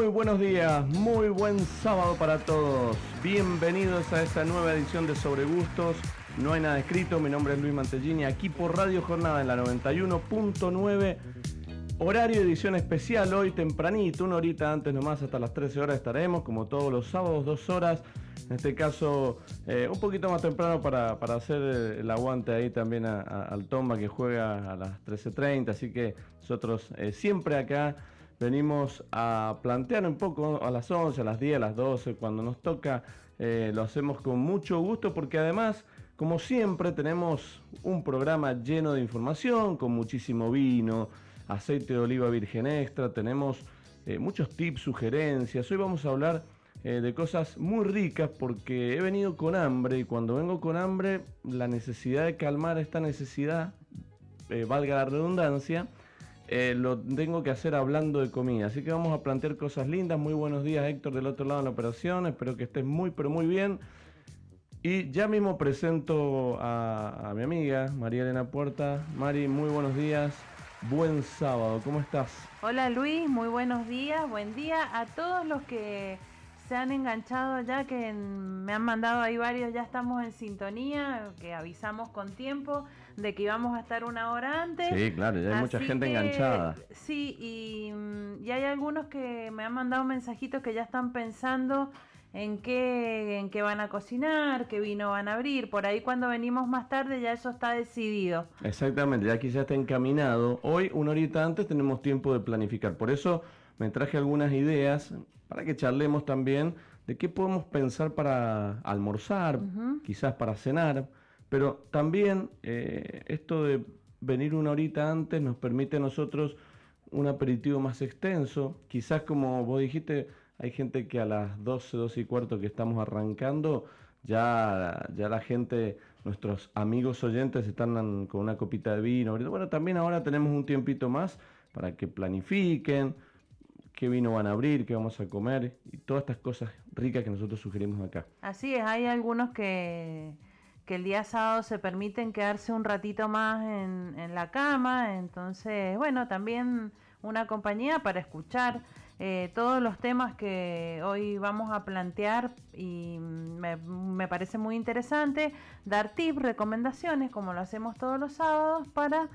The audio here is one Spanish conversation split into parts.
Muy buenos días, muy buen sábado para todos. Bienvenidos a esta nueva edición de Sobre Gustos. No hay nada escrito, mi nombre es Luis Mantellini, aquí por Radio Jornada en la 91.9. Horario edición especial hoy tempranito, una horita antes nomás, hasta las 13 horas estaremos, como todos los sábados, dos horas. En este caso, eh, un poquito más temprano para, para, hacer el aguante ahí también al Tomba que juega a las 13.30. Así que nosotros eh, siempre acá venimos a plantear un poco a las 11, a las 10, a las 12, cuando nos toca, eh, lo hacemos con mucho gusto porque además, como siempre, tenemos un programa lleno de información, con muchísimo vino, aceite de oliva virgen extra, tenemos eh, muchos tips, sugerencias. Hoy vamos a hablar eh, de cosas muy ricas porque he venido con hambre y cuando vengo con hambre, la necesidad de calmar esta necesidad, valga la redundancia, eh, lo tengo que hacer hablando de comida. Así que vamos a plantear cosas lindas. Muy buenos días, Héctor, del otro lado en la operación. Espero que estés muy, pero muy bien. Y ya mismo presento a, a mi amiga María Elena Puerta. Mari, muy buenos días. Buen sábado, ¿cómo estás? Hola Luis, muy buenos días. Buen día a todos los que se han enganchado ya, que me han mandado ahí varios, ya estamos en sintonía, que avisamos con tiempo de que íbamos a estar una hora antes. Sí, claro, ya hay mucha gente que, enganchada. Sí, y, y, hay algunos que me han mandado mensajitos que ya están pensando en qué, en qué van a cocinar, qué vino van a abrir. Por ahí cuando venimos más tarde ya eso está decidido. Exactamente, ya aquí ya está encaminado. Hoy, una horita antes, tenemos tiempo de planificar. Por eso me traje algunas ideas para que charlemos también de qué podemos pensar para almorzar, uh -huh. quizás para cenar pero también eh, esto de venir una horita antes nos permite a nosotros un aperitivo más extenso. Quizás como vos dijiste, hay gente que a las 12, 12 y cuarto que estamos arrancando, ya, ya la gente, nuestros amigos oyentes están con una copita de vino. Bueno, también ahora tenemos un tiempito más para que planifiquen qué vino van a abrir, qué vamos a comer y todas estas cosas ricas que nosotros sugerimos acá. Así es, hay algunos que que el día sábado se permiten quedarse un ratito más en, la cama, entonces, bueno, también una compañía para escuchar eh, todos los temas que hoy vamos a plantear y me, me, parece muy interesante dar tips, recomendaciones, como lo hacemos todos los sábados, para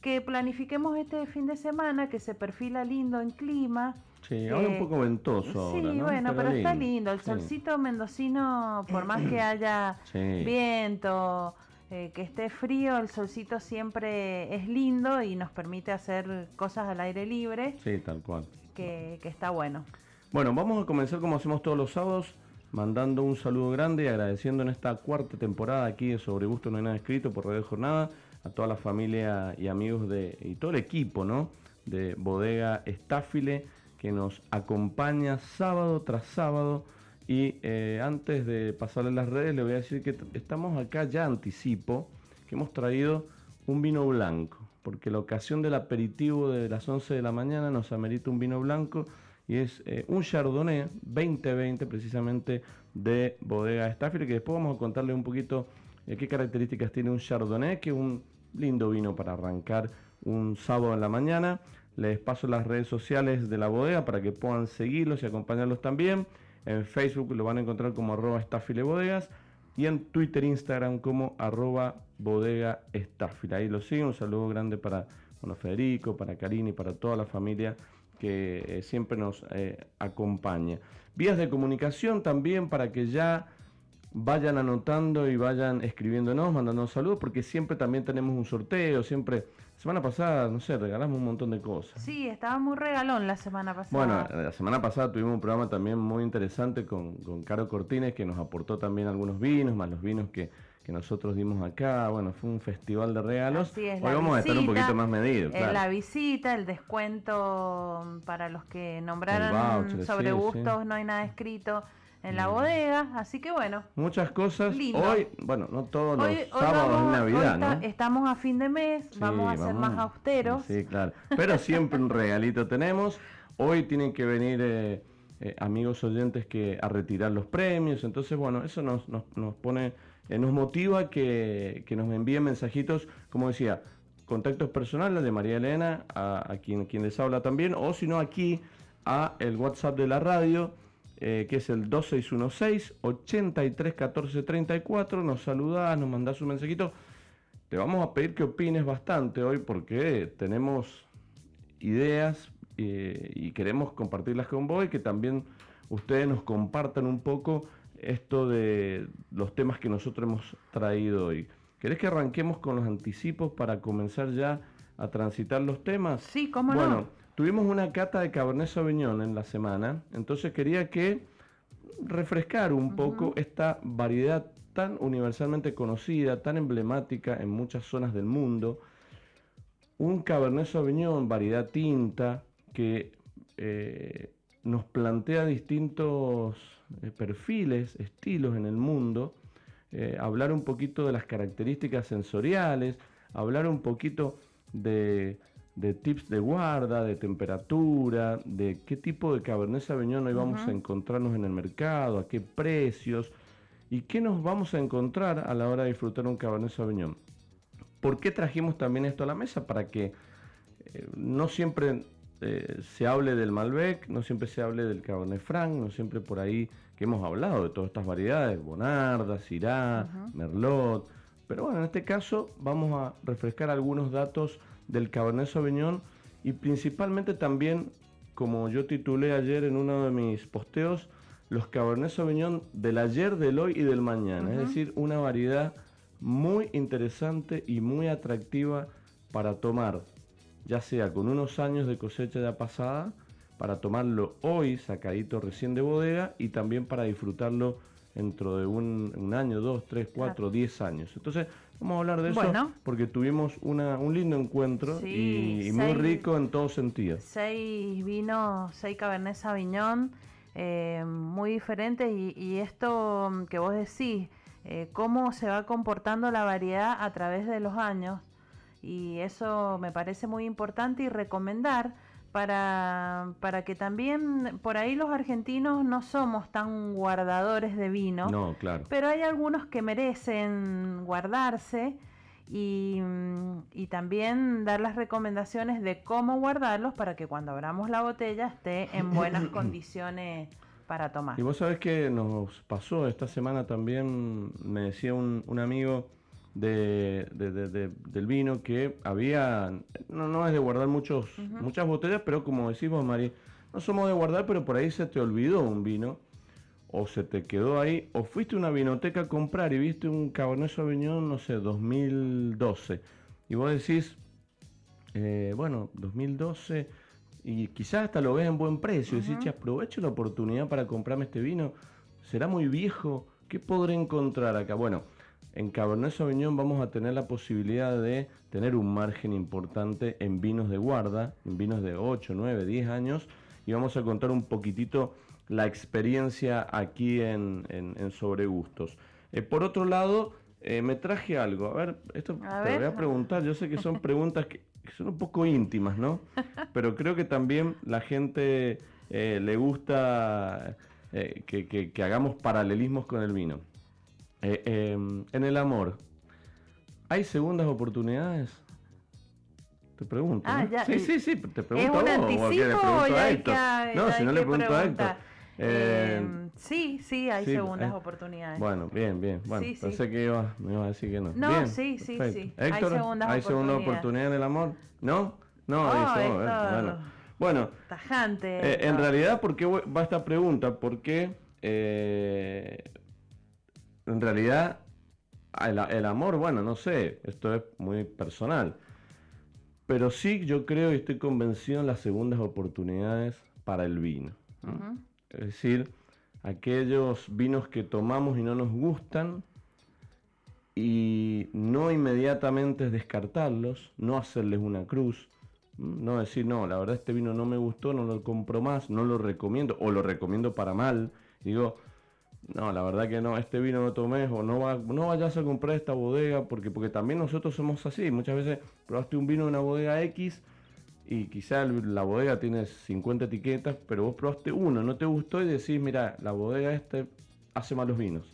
que planifiquemos este fin de semana que se perfila lindo en clima. Sí, ahora eh, un poco ventoso. Sí, ahora, ¿no? bueno, pero, pero está lindo. El solcito sí. mendocino, por más que haya sí. viento, eh, que esté frío, el solcito siempre es lindo y nos permite hacer cosas al aire libre. Sí, tal cual. Que, que está bueno. Bueno, vamos a comenzar como hacemos todos los sábados, mandando un saludo grande y agradeciendo en esta cuarta temporada aquí de Sobre Gusto No hay nada escrito por Radio Jornada a toda la familia y amigos de y todo el equipo, ¿no? De Bodega Estáfile que nos acompaña sábado tras sábado. Y eh, antes de pasarle las redes, le voy a decir que estamos acá ya anticipo, que hemos traído un vino blanco, porque la ocasión del aperitivo de las 11 de la mañana nos amerita un vino blanco y es eh, un Chardonnay 2020 precisamente de Bodega Stafford, que después vamos a contarle un poquito eh, qué características tiene un Chardonnay, que es un lindo vino para arrancar un sábado en la mañana. Les paso las redes sociales de la bodega para que puedan seguirlos y acompañarlos también. En Facebook lo van a encontrar como arroba bodegas y en Twitter, Instagram como arroba bodega estafile. Ahí lo siguen. Un saludo grande para bueno, Federico, para Karina y para toda la familia que eh, siempre nos eh, acompaña. Vías de comunicación también para que ya vayan anotando y vayan escribiéndonos, mandándonos saludos, porque siempre también tenemos un sorteo, siempre... Semana pasada, no sé, regalamos un montón de cosas. Sí, estaba muy regalón la semana pasada. Bueno, la semana pasada tuvimos un programa también muy interesante con, con Caro Cortines, que nos aportó también algunos vinos, más los vinos que, que nosotros dimos acá. Bueno, fue un festival de regalos. Así es, Hoy vamos a estar un visita, poquito más medidos, Eh, claro. La visita, el descuento para los que nombraron voucher, sobre sí, gustos, sí. no hay nada escrito en la Mm. bodega, así que bueno. Muchas cosas. Lindo. Hoy, bueno, no todos los Hoy, hoy sábados vamos- de Navidad, hoy ¿no? estamos a fin de mes, Sí, vamos a ser vamos. más austeros. Sí, claro. Pero siempre un regalito tenemos. Hoy tienen que venir eh, eh, amigos oyentes que a retirar los premios. Entonces, bueno, eso nos, nos, nos pone, eh, nos motiva que, que nos envíen mensajitos, como decía, contactos personales de María Elena, a, a quien, quien les habla también, o si no aquí a el WhatsApp de la radio, eh, que es el 2616-831434. Nos saludás, nos mandás un mensajito. Te vamos a pedir que opines bastante hoy porque tenemos ideas eh, y queremos compartirlas con vos y que también ustedes nos compartan un poco esto de los temas que nosotros hemos traído hoy. ¿Querés que arranquemos con los anticipos para comenzar ya a transitar los temas? Sí, cómo bueno, no. Tuvimos una cata de Cabernet Sauvignon en la semana, entonces quería que refrescar un poco esta variedad tan universalmente conocida, tan emblemática en muchas zonas del mundo. Un Cabernet Sauvignon, variedad tinta, que eh, nos plantea distintos eh, perfiles, estilos en el mundo, eh, hablar un poquito de las características sensoriales, hablar un poquito de, de tips de guarda, de temperatura, de qué tipo de Cabernet Sauvignon hoy vamos a encontrarnos en el mercado, a qué precios y qué nos vamos a encontrar a la hora de disfrutar un Cabernet Sauvignon. ¿Por qué trajimos también esto a la mesa? Para que eh, no siempre eh, se hable del Malbec, no siempre se hable del Cabernet Franc, no siempre por ahí que hemos hablado de todas estas variedades, Bonarda, Syrah, Merlot, pero bueno, en este caso vamos a refrescar algunos datos del Cabernet Sauvignon y principalmente también, como yo titulé ayer en uno de mis posteos, los Cabernet Sauvignon del ayer, del hoy y del mañana, es decir, una variedad muy interesante y muy atractiva para tomar, ya sea con unos años de cosecha ya pasada, para tomarlo hoy sacadito recién de bodega y también para disfrutarlo dentro de un, un año, dos, tres, cuatro, diez años. Entonces, vamos a hablar de eso Bueno. porque tuvimos una, un lindo encuentro Sí, y, y muy rico en todos sentidos. Seis vinos, seis Cabernet Sauvignon, eh, muy diferentes y, y esto que vos decís, eh, cómo se va comportando la variedad a través de los años y eso me parece muy importante y recomendar para, para que también por ahí los argentinos no somos tan guardadores de vino. No, claro. Pero hay algunos que merecen guardarse y, mm, y también dar las recomendaciones de cómo guardarlos para que cuando abramos la botella esté en buenas condiciones para tomar. Y vos sabés que nos pasó esta semana también, me decía un, un amigo de, de- de- de- del vino que había, no, no es de guardar muchos, muchas botellas, pero como decimos, Mari, no somos de guardar, pero por ahí se te olvidó un vino, o se te quedó ahí, o fuiste a una vinoteca a comprar y viste un Cabernet Sauvignon, no sé, 2012, y vos decís, eh, bueno, 2012, y quizás hasta lo ves en buen precio. y decís, che, aprovecho la oportunidad para comprarme este vino. ¿Será muy viejo? ¿Qué podré encontrar acá? Bueno, en Cabernet Sauvignon vamos a tener la posibilidad de tener un margen importante en vinos de guarda, en vinos de 8, 9, 10 años, y vamos a contar un poquitito la experiencia aquí en, en, en Sobre Gustos. Eh, por otro lado, eh, me traje algo. A ver, esto A te ver. voy a preguntar. Yo sé que son preguntas que, que son un poco íntimas, ¿no? Pero creo que también la gente eh, le gusta eh, que, que- que hagamos paralelismos con el vino. Eh, eh, en el amor, ¿hay segundas oportunidades? Te pregunto. Ah, ¿no? ya, sí, sí, sí, te pregunto un a vos, o que le anticipo o ya a hay No, si hay no le pregunto a Héctor. Eh, Eh, sí, sí, hay sí, segundas eh, oportunidades. Bueno, bien, bien. Bueno, Sí, sí. pensé que iba, me iba a decir que no. No, Bien, sí, sí, perfecto. sí. Hay Héctor, segundas ¿hay segunda oportunidades. oportunidad en el amor? ¿No? No, Oh, eso, Héctor. bueno. Bueno, Tajante. eh, en realidad, ¿por qué va esta pregunta? Porque eh, en realidad, el, el amor, bueno, no sé, esto es muy personal. Pero sí, yo creo y estoy convencido en las segundas oportunidades para el vino. Es decir, aquellos vinos que tomamos y no nos gustan y no inmediatamente descartarlos, no hacerles una cruz, no decir, no, la verdad este vino no me gustó, no lo compro más, no lo recomiendo o lo recomiendo para mal. Digo, no, la verdad que no, este vino no tomes o no, va, no vayas a comprar esta bodega porque, porque también nosotros somos así. Muchas veces probaste un vino de una bodega X y quizá la bodega tiene 50 etiquetas, pero vos probaste uno, no te gustó y decís, mira, la bodega este hace malos vinos.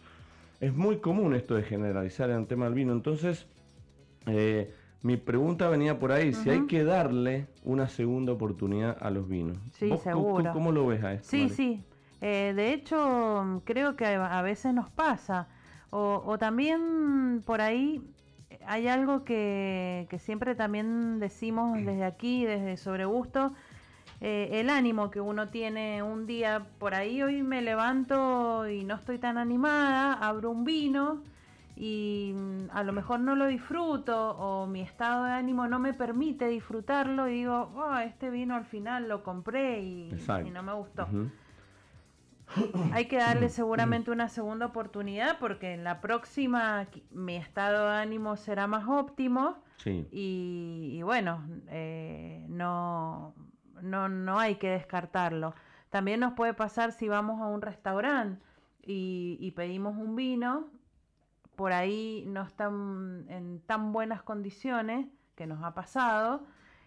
Es muy común esto de generalizar en el tema del vino, entonces eh, mi pregunta venía por ahí, si hay que darle una segunda oportunidad a los vinos. Sí, seguro. ¿cómo, lo ves a esto? Sí, sí. Eh, de hecho, creo que a veces nos pasa. o, también por ahí hay algo que, siempre también decimos desde aquí, desde Sobre Gusto, eh, el ánimo que uno tiene un día por ahí, hoy me levanto y no estoy tan animada, abro un vino y mm, a lo mejor no lo disfruto o mi estado de ánimo no me permite disfrutarlo y digo, oh, este vino al final lo compré y, no me gustó. Hay que darle seguramente una segunda oportunidad porque en la próxima mi estado de ánimo será más óptimo. Y, bueno, eh, no, no, no hay que descartarlo. También nos puede pasar si vamos a un restaurante y, y pedimos un vino, por ahí no están en tan buenas condiciones, que nos ha pasado,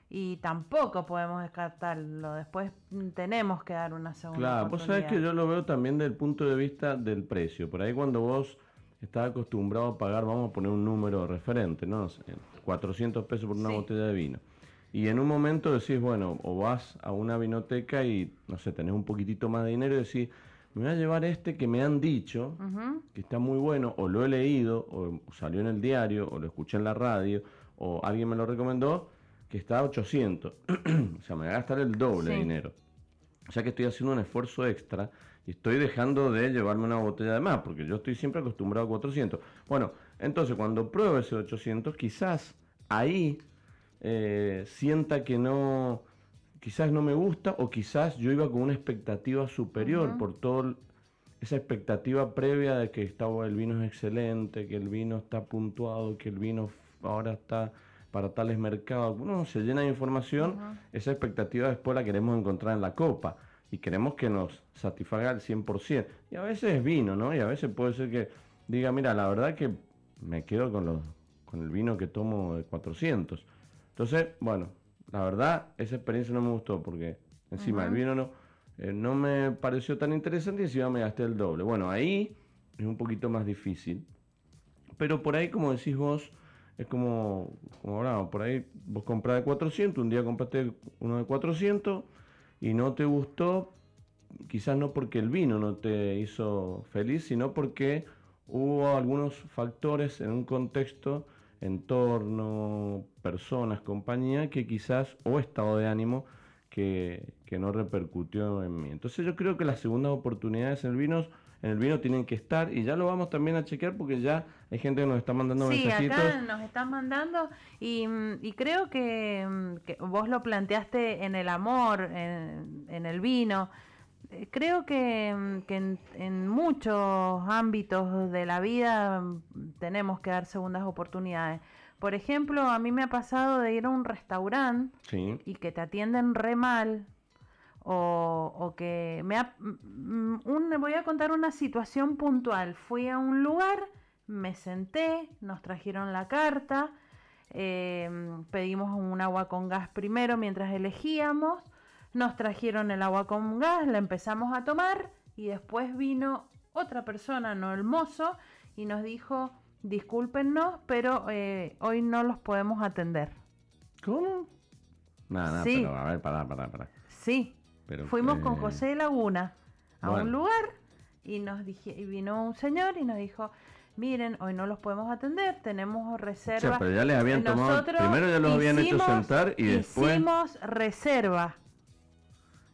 y tampoco podemos descartarlo. Después tenemos que dar una segunda Claro, vos sabés que yo lo veo también desde el punto de vista del precio. Por ahí cuando vos estás acostumbrado a pagar, vamos a poner un número referente, ¿no? 400 pesos por una botella de vino. Y en un momento decís, bueno, o vas a una vinoteca y, no sé, tenés un poquitito más de dinero y decís, me voy a llevar este que me han dicho, que está muy bueno, o lo he leído, o salió en el diario, o lo escuché en la radio, o alguien me lo recomendó, que está a 800. o sea, me voy a gastar el doble de dinero. O sea que estoy haciendo un esfuerzo extra y estoy dejando de llevarme una botella de más, porque yo estoy siempre acostumbrado a 400. Bueno, entonces cuando pruebo ese 800, quizás ahí eh, sienta que no, quizás no me gusta o quizás yo iba con una expectativa superior por toda esa expectativa previa de que estaba, el vino es excelente, que el vino está puntuado, que el vino ahora está para tales mercados. Uno se llena de información, esa expectativa después la queremos encontrar en la copa y queremos que nos satisfaga al 100%. Y a veces es vino, ¿no? Y a veces puede ser que diga, mira, la verdad que me quedo con, los, con el vino que tomo de 400. Entonces, bueno, la verdad, esa experiencia no me gustó porque encima el vino no, eh, no me pareció tan interesante y encima me gasté el doble. Bueno, ahí es un poquito más difícil. Pero por ahí, como decís vos, es como, como hablamos, por ahí vos compras de 400, un día compraste uno de 400 y no te gustó, quizás no porque el vino no te hizo feliz, sino porque hubo algunos factores en un contexto, entorno, personas, compañía, que quizás, o estado de ánimo, que, que no repercutió en mí. Entonces yo creo que las segundas oportunidades en el vino en el vino tienen que estar y ya lo vamos también a chequear porque ya hay gente que nos está mandando sí, acá nos están mandando y, creo que, vos lo planteaste en el amor, en, el vino. Eh, creo que, en, muchos ámbitos de la vida tenemos que dar segundas oportunidades. Por ejemplo, a mí me ha pasado de ir a un restaurante y que te atienden re mal, o, que me mm, un, voy a contar una situación puntual. Fui a un lugar, me senté, nos trajeron la carta, em, pedimos un agua con gas primero mientras elegíamos, nos trajeron el agua con gas, la empezamos a tomar y después vino otra persona, no el mozo, y nos dijo, discúlpenos, pero eh, hoy no los podemos atender. ¿Cómo? Nada, nada, pero a ver, pará, pará, pará. Sí, Fuimos con José Laguna a un lugar y nos dije, y vino un señor y nos dijo, miren, hoy no los podemos atender, tenemos reserva. pero ya les habían tomado, primero ya los habían hecho sentar y después... Hicimos reserva.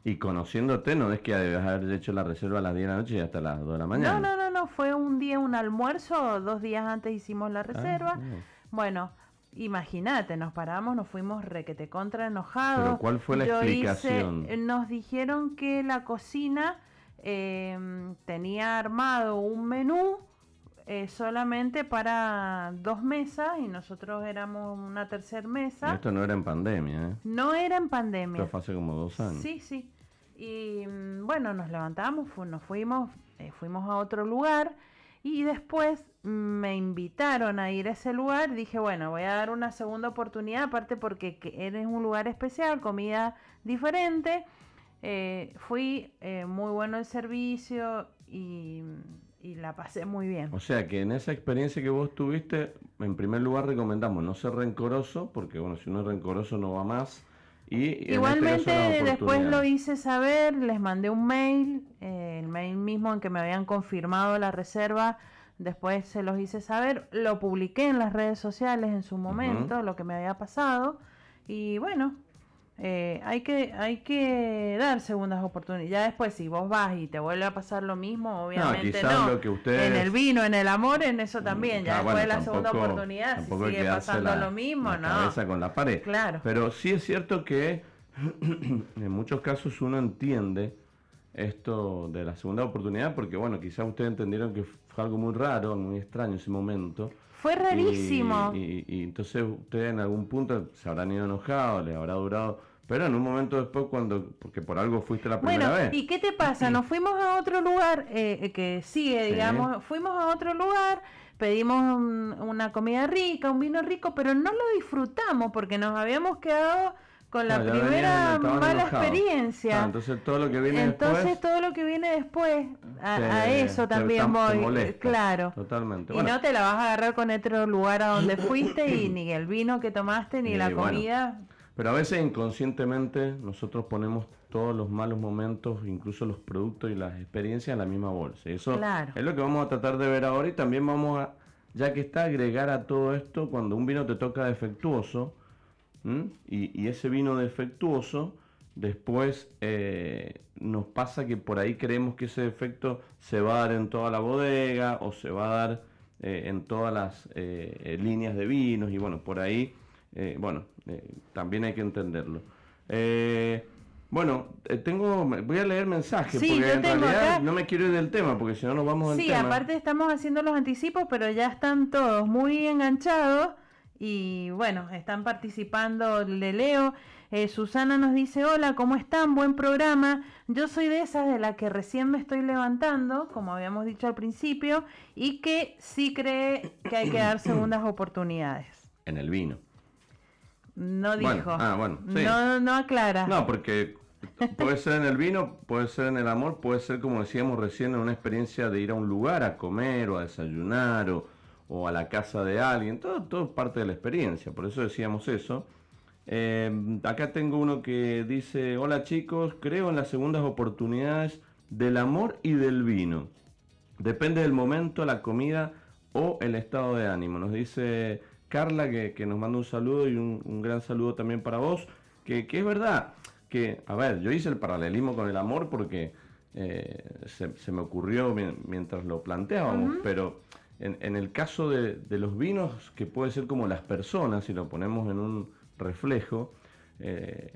Y conociéndote, no es que debes haber hecho la reserva a las 10 de la noche y hasta las 2 de la mañana. No, no, no, no, fue un día un almuerzo, dos días antes hicimos la reserva. Ah, bien. Bueno, imagínate, nos paramos, nos fuimos requete contra enojados. Pero ¿cuál fue la Yo hice- explicación? nos dijeron que la cocina eh, tenía armado un menú eh, solamente para dos mesas y nosotros éramos una tercer mesa. Esto no era en pandemia, ¿eh? No era en pandemia. Esto fue hace como dos años. Sí, sí. Y mm, bueno, nos levantamos, fu- nos fuimos, eh, fuimos a otro lugar y después me invitaron a ir a ese lugar. Dije, bueno, voy a dar una segunda oportunidad, aparte porque que eres un lugar especial, comida diferente. Eh, fui eh, muy bueno el servicio y, y la pasé muy bien. O sea que en esa experiencia que vos tuviste, en primer lugar recomendamos no ser rencoroso, porque bueno, si uno es rencoroso no va más. Y este Igualmente después lo hice saber, les mandé un mail, eh, el mail mismo en que me habían confirmado la reserva, después se los hice saber, lo publiqué en las redes sociales en su momento, lo que me había pasado, y bueno, eh, hay que hay que dar segundas oportunidades. Ya después si vos vas y te vuelve a pasar lo mismo, obviamente quizás no. lo que ustedes- En el vino, en el amor, en eso también. Ya Ah, después bueno, de la segunda oportunidad, si sigue pasando la- lo mismo, la no. cabeza con la pared. Claro. Pero sí es cierto que en muchos casos uno entiende esto de la segunda oportunidad, porque bueno, quizás ustedes entendieron que fue algo muy raro, muy extraño ese momento. Fue rarísimo. Y, y- y entonces ustedes en algún punto se habrán ido enojados, les habrá durado, pero en un momento después cuando, porque por algo fuiste la primera Bueno, vez. ¿y qué te pasa? Nos fuimos a otro lugar eh, eh, que sigue, Sí. digamos, fuimos a otro lugar, pedimos un- una comida rica, un vino rico, pero no lo disfrutamos porque nos habíamos quedado con la primera venían, mala experiencia. Ah, entonces todo lo que viene Entonces después todo lo que viene después, a, te- a eso también te voy, molesta. claro. Totalmente. Y Bueno, no te la vas a agarrar con otro lugar a donde fuiste y ni el vino que tomaste ni Y la bueno, comida. Pero a veces inconscientemente nosotros ponemos todos los malos momentos, incluso los productos y las experiencias en la misma bolsa. Y eso Claro. es lo que vamos a tratar de ver ahora y también vamos a, ya que está, agregar a todo esto cuando un vino te toca defectuoso. Y, y ese vino defectuoso después eh, nos pasa que por ahí creemos que ese defecto se va a dar en toda la bodega o se va a dar eh, en todas las eh, eh, líneas de vinos y bueno, por ahí, eh, bueno, eh, también hay que entenderlo. Eh, bueno, tengo, voy a leer mensajes Sí, porque en realidad acá- no me quiero ir del tema porque si no nos vamos Sí, tema. aparte estamos haciendo los anticipos, pero ya están todos muy enganchados y bueno, están participando. Le leo. Eh, Susana nos dice, hola, ¿cómo están? Buen programa. Yo soy de esas de la que recién me estoy levantando, como habíamos dicho al principio, y que sí cree que hay que dar segundas oportunidades. En el vino. No Bueno, dijo. ah, bueno, sí. no, no aclara. No, porque puede ser en el vino, puede ser en el amor, puede ser como decíamos recién en una experiencia de ir a un lugar a comer o a desayunar o, o a la casa de alguien, todo, todo es parte de la experiencia, por eso decíamos eso. Eh, acá tengo uno que dice, hola chicos, creo en las segundas oportunidades del amor y del vino. Depende del momento, la comida o el estado de ánimo. Nos dice Carla que, que nos manda un saludo y un, un gran saludo también para vos. Que, que es verdad que, a ver, yo hice el paralelismo con el amor porque eh, se, se me ocurrió mi- mientras lo planteábamos, pero en, en el caso de, de los vinos, que puede ser como las personas, si lo ponemos en un reflejo, eh,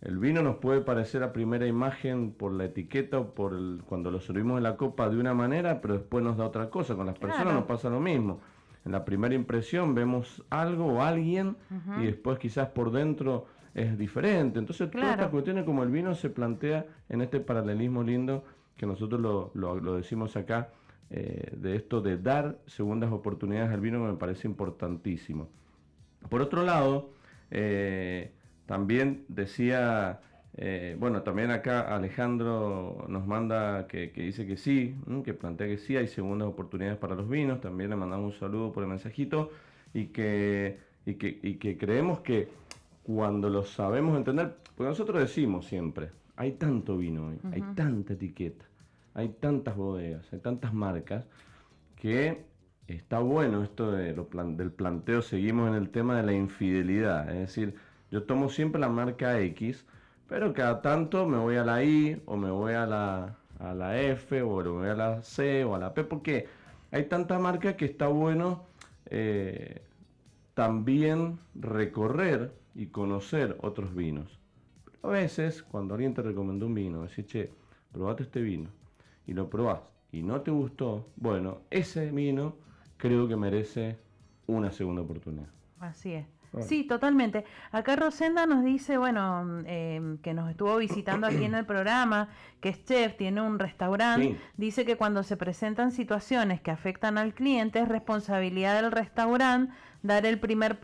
el vino nos puede parecer a primera imagen por la etiqueta o por el- cuando lo servimos en la copa de una manera, pero después nos da otra cosa. Con las personas Claro. nos pasa lo mismo. En la primera impresión vemos algo o alguien y después quizás por dentro es diferente. Entonces todas Claro. estas cuestiones como el vino se plantea en este paralelismo lindo que nosotros lo, lo- lo decimos acá, eh, de esto de dar segundas oportunidades al vino que me parece importantísimo. Por otro lado, eh, también decía, eh, bueno, también acá Alejandro nos manda que, que dice que sí, que plantea que sí, hay segundas oportunidades para los vinos, también le mandamos un saludo por el mensajito y que, y que, y que creemos que cuando lo sabemos entender, porque nosotros decimos siempre, hay tanto vino hoy, hay tanta etiqueta, hay tantas bodegas, hay tantas marcas, que está bueno esto del planteo, seguimos en el tema de la infidelidad, es decir, yo tomo siempre la marca X, pero cada tanto me voy a la I o me voy a la, F o me voy a la C o a la P, porque hay tanta marca que está bueno eh, también recorrer y conocer otros vinos. a veces, cuando alguien te recomendó un vino, decís, che, probate este vino, y lo probás, y no te gustó, bueno, ese vino creo que merece una segunda oportunidad. Así es. Sí, totalmente. Acá Rosenda nos dice, bueno, em, que nos estuvo visitando aquí en el programa, que es chef, tiene un restaurante. Dice que cuando se presentan situaciones que afectan al cliente es responsabilidad del restaurante dar el primer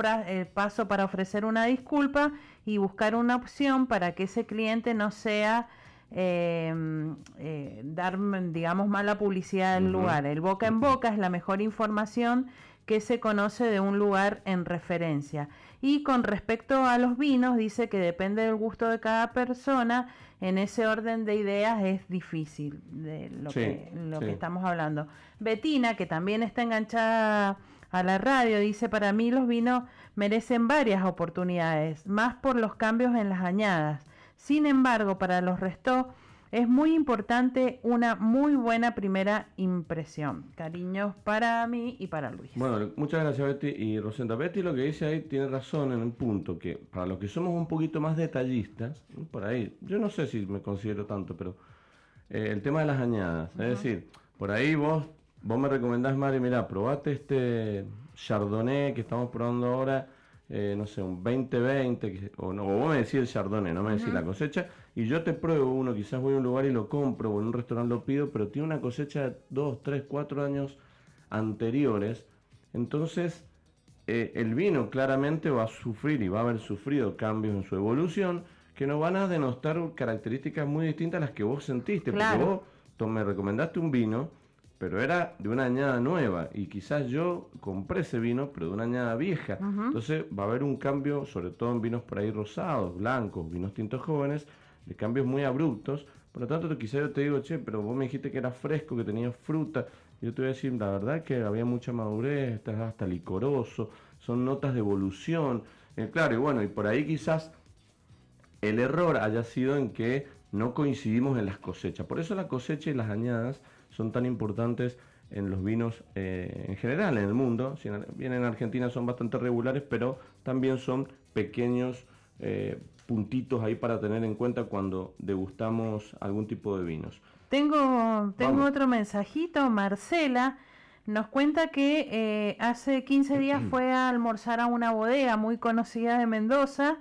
paso para ofrecer una disculpa y buscar una opción para que ese cliente no sea em, eh, dar, digamos, mala publicidad del lugar. El boca en boca es la mejor información que se conoce de un lugar en referencia. Y con respecto a los vinos, dice que depende del gusto de cada persona, en ese orden de ideas es difícil de lo, que, lo que estamos hablando. Betina, que también está enganchada a la radio, dice, para mí los vinos merecen varias oportunidades, más por los cambios en las añadas. Sin embargo, para los restos es muy importante una muy buena primera impresión. Cariños para mí y para Luis. Bueno, muchas gracias Betty y Rosenda. Betty lo que dice ahí tiene razón en un punto, que para los que somos un poquito más detallistas, por ahí, yo no sé si me considero tanto, pero eh, el tema de las añadas, es decir, por ahí vos, vos me recomendás, Mari, mira, probate este Chardonnay que estamos probando ahora eh, no sé, un 2020, o, no, o vos me decís el chardonnay, no me decís la cosecha, y yo te pruebo uno, quizás voy a un lugar y lo compro, o en un restaurante lo pido, pero tiene una cosecha de 2, 3, 4 años anteriores, entonces eh, el vino claramente va a sufrir y va a haber sufrido cambios en su evolución que nos van a denostar características muy distintas a las que vos sentiste, porque vos me recomendaste un vino, pero era de una añada nueva y quizás yo compré ese vino, pero de una añada vieja. Entonces va a haber un cambio, sobre todo en vinos por ahí rosados, blancos, vinos tintos jóvenes, de cambios muy abruptos. Por lo tanto, quizás yo te digo, che, pero vos me dijiste que era fresco, que tenía fruta. Yo te voy a decir, la verdad que había mucha madurez, está hasta licoroso, son notas de evolución. Eh, claro, y bueno, y por ahí quizás el error haya sido en que no coincidimos en las cosechas. Por eso la cosecha y las añadas son tan importantes en los vinos eh, en general en el mundo. Si bien en Argentina son bastante regulares, pero también son pequeños eh, puntitos ahí para tener en cuenta cuando degustamos algún tipo de vinos. Tengo, tengo otro mensajito, Marcela. Nos cuenta que eh, hace 15 días fue a almorzar a una bodega muy conocida de Mendoza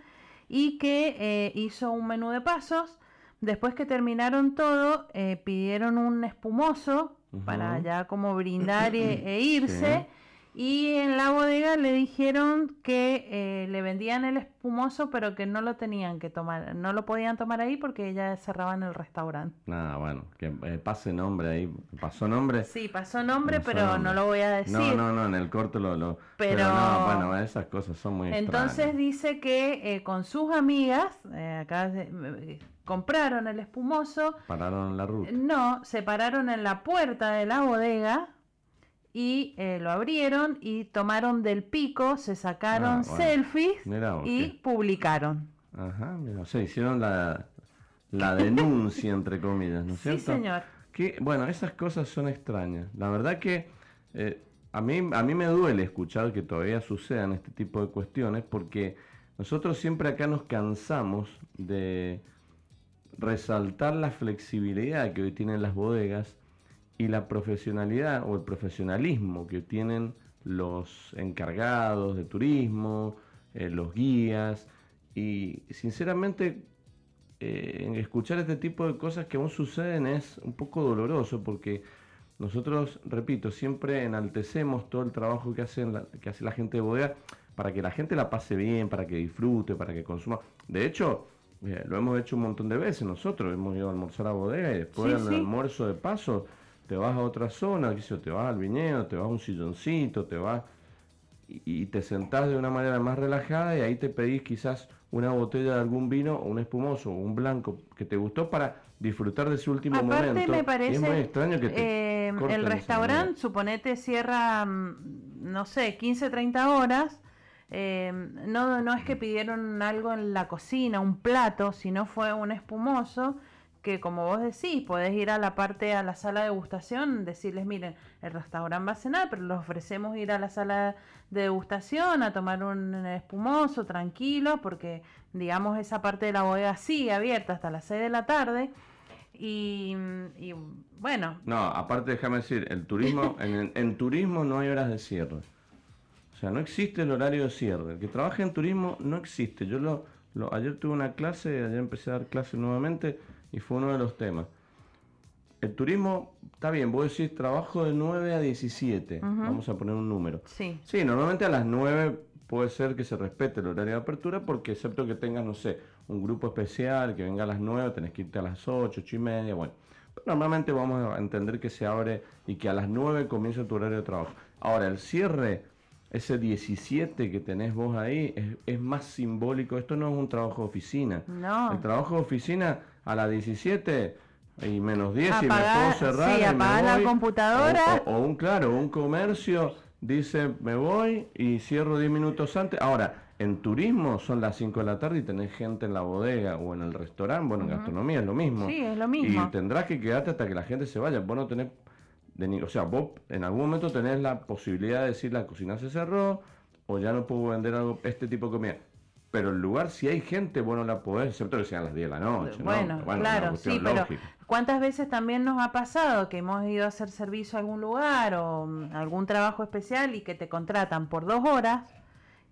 y que hizo un menú de pasos Después que terminaron todo, eh, pidieron un espumoso para ya como brindar e, irse. Y en la bodega le dijeron que eh, le vendían el espumoso, pero que no lo tenían que tomar, no lo podían tomar ahí porque ya cerraban el restaurante. Nada, bueno, que eh, pase nombre ahí. ¿Pasó nombre? Sí, pasó nombre, pero no lo voy a decir. No, no, no, en el corto lo... lo pero, no, bueno, esas cosas son muy Entonces dice que con sus amigas, acá compraron el espumoso. ¿Pararon la ruta? No, se pararon en la puerta de la bodega y eh, lo abrieron y tomaron del pico, se sacaron ah, selfies y publicaron. Ajá, mira, o sea, hicieron la, la denuncia, entre comillas, ¿no es cierto? Sí, señor. Que, bueno, esas cosas son extrañas. La verdad que eh, a, mí, a mí me duele escuchar que todavía sucedan este tipo de cuestiones porque nosotros siempre acá nos cansamos de resaltar la flexibilidad que hoy tienen las bodegas y la profesionalidad o el profesionalismo que tienen los encargados de turismo, eh, los guías, y sinceramente eh, escuchar este tipo de cosas que aún suceden es un poco doloroso porque nosotros, repito, siempre enaltecemos todo el trabajo que, hacen que hace la gente de bodega para que la gente la pase bien, para que disfrute, para que consuma. De hecho, lo hemos hecho un montón de veces nosotros, hemos ido a almorzar a bodega y después del almuerzo de paso te vas a otra zona, te vas al viñedo, te vas a un silloncito, te vas y, te sentás de una manera más relajada y ahí te pedís quizás una botella de algún vino o un espumoso o un blanco que te gustó para disfrutar de ese último Aparte momento. me parece, es muy extraño que te eh, el restaurante, suponete, cierra, mm, no sé, 15, 30 horas Em, no, no es que pidieron algo en la cocina, un plato, sino fue un espumoso que como vos decís, podés ir a la parte, a la sala de degustación, decirles, miren, el restaurante va a cenar, pero les ofrecemos ir a la sala de degustación a tomar un espumoso, tranquilo, porque digamos esa parte de la bodega sigue abierta hasta las 6 de la tarde. Y, bueno. No, aparte déjame decir, el turismo, en, en turismo no hay horas de cierre sea, no existe el horario de cierre. El que trabaje en turismo no existe. Yo lo, ayer tuve una clase, ayer empecé a dar clase nuevamente y fue uno de los temas. El turismo, está bien, vos decís trabajo de 9 a 17, vamos a poner un número. Sí. Sí, normalmente a las 9 puede ser que se respete el horario de apertura porque excepto que tengas, no sé, un grupo especial que venga a las 9, tenés que irte a las 8, 8 y media, bueno. normalmente vamos a entender que se abre y que a las 9 comienza tu horario de trabajo. Ahora, el cierre ese 17 que tenés vos ahí es, más simbólico. Esto no es un trabajo de oficina. No. El trabajo de oficina a las 17 y menos 10 y me puedo cerrar. Sí, apagar la computadora. O, un, claro, un comercio dice me voy y cierro 10 minutos antes. Ahora, en turismo son las 5 de la tarde y tenés gente en la bodega o en el restaurante. Bueno, en gastronomía es lo mismo. Sí, es lo mismo. Y tendrás que quedarte hasta que la gente se vaya. Vos no tenés o sea, vos en algún momento tenés la posibilidad de decir la cocina se cerró o ya no puedo vender algo, este tipo de comida. Pero el lugar, si hay gente, bueno, la podés, excepto que sean las 10 de la noche. Bueno, claro, sí, pero ¿cuántas veces también nos ha pasado que hemos ido a hacer servicio a algún lugar o mm, algún trabajo especial y que te contratan por dos horas?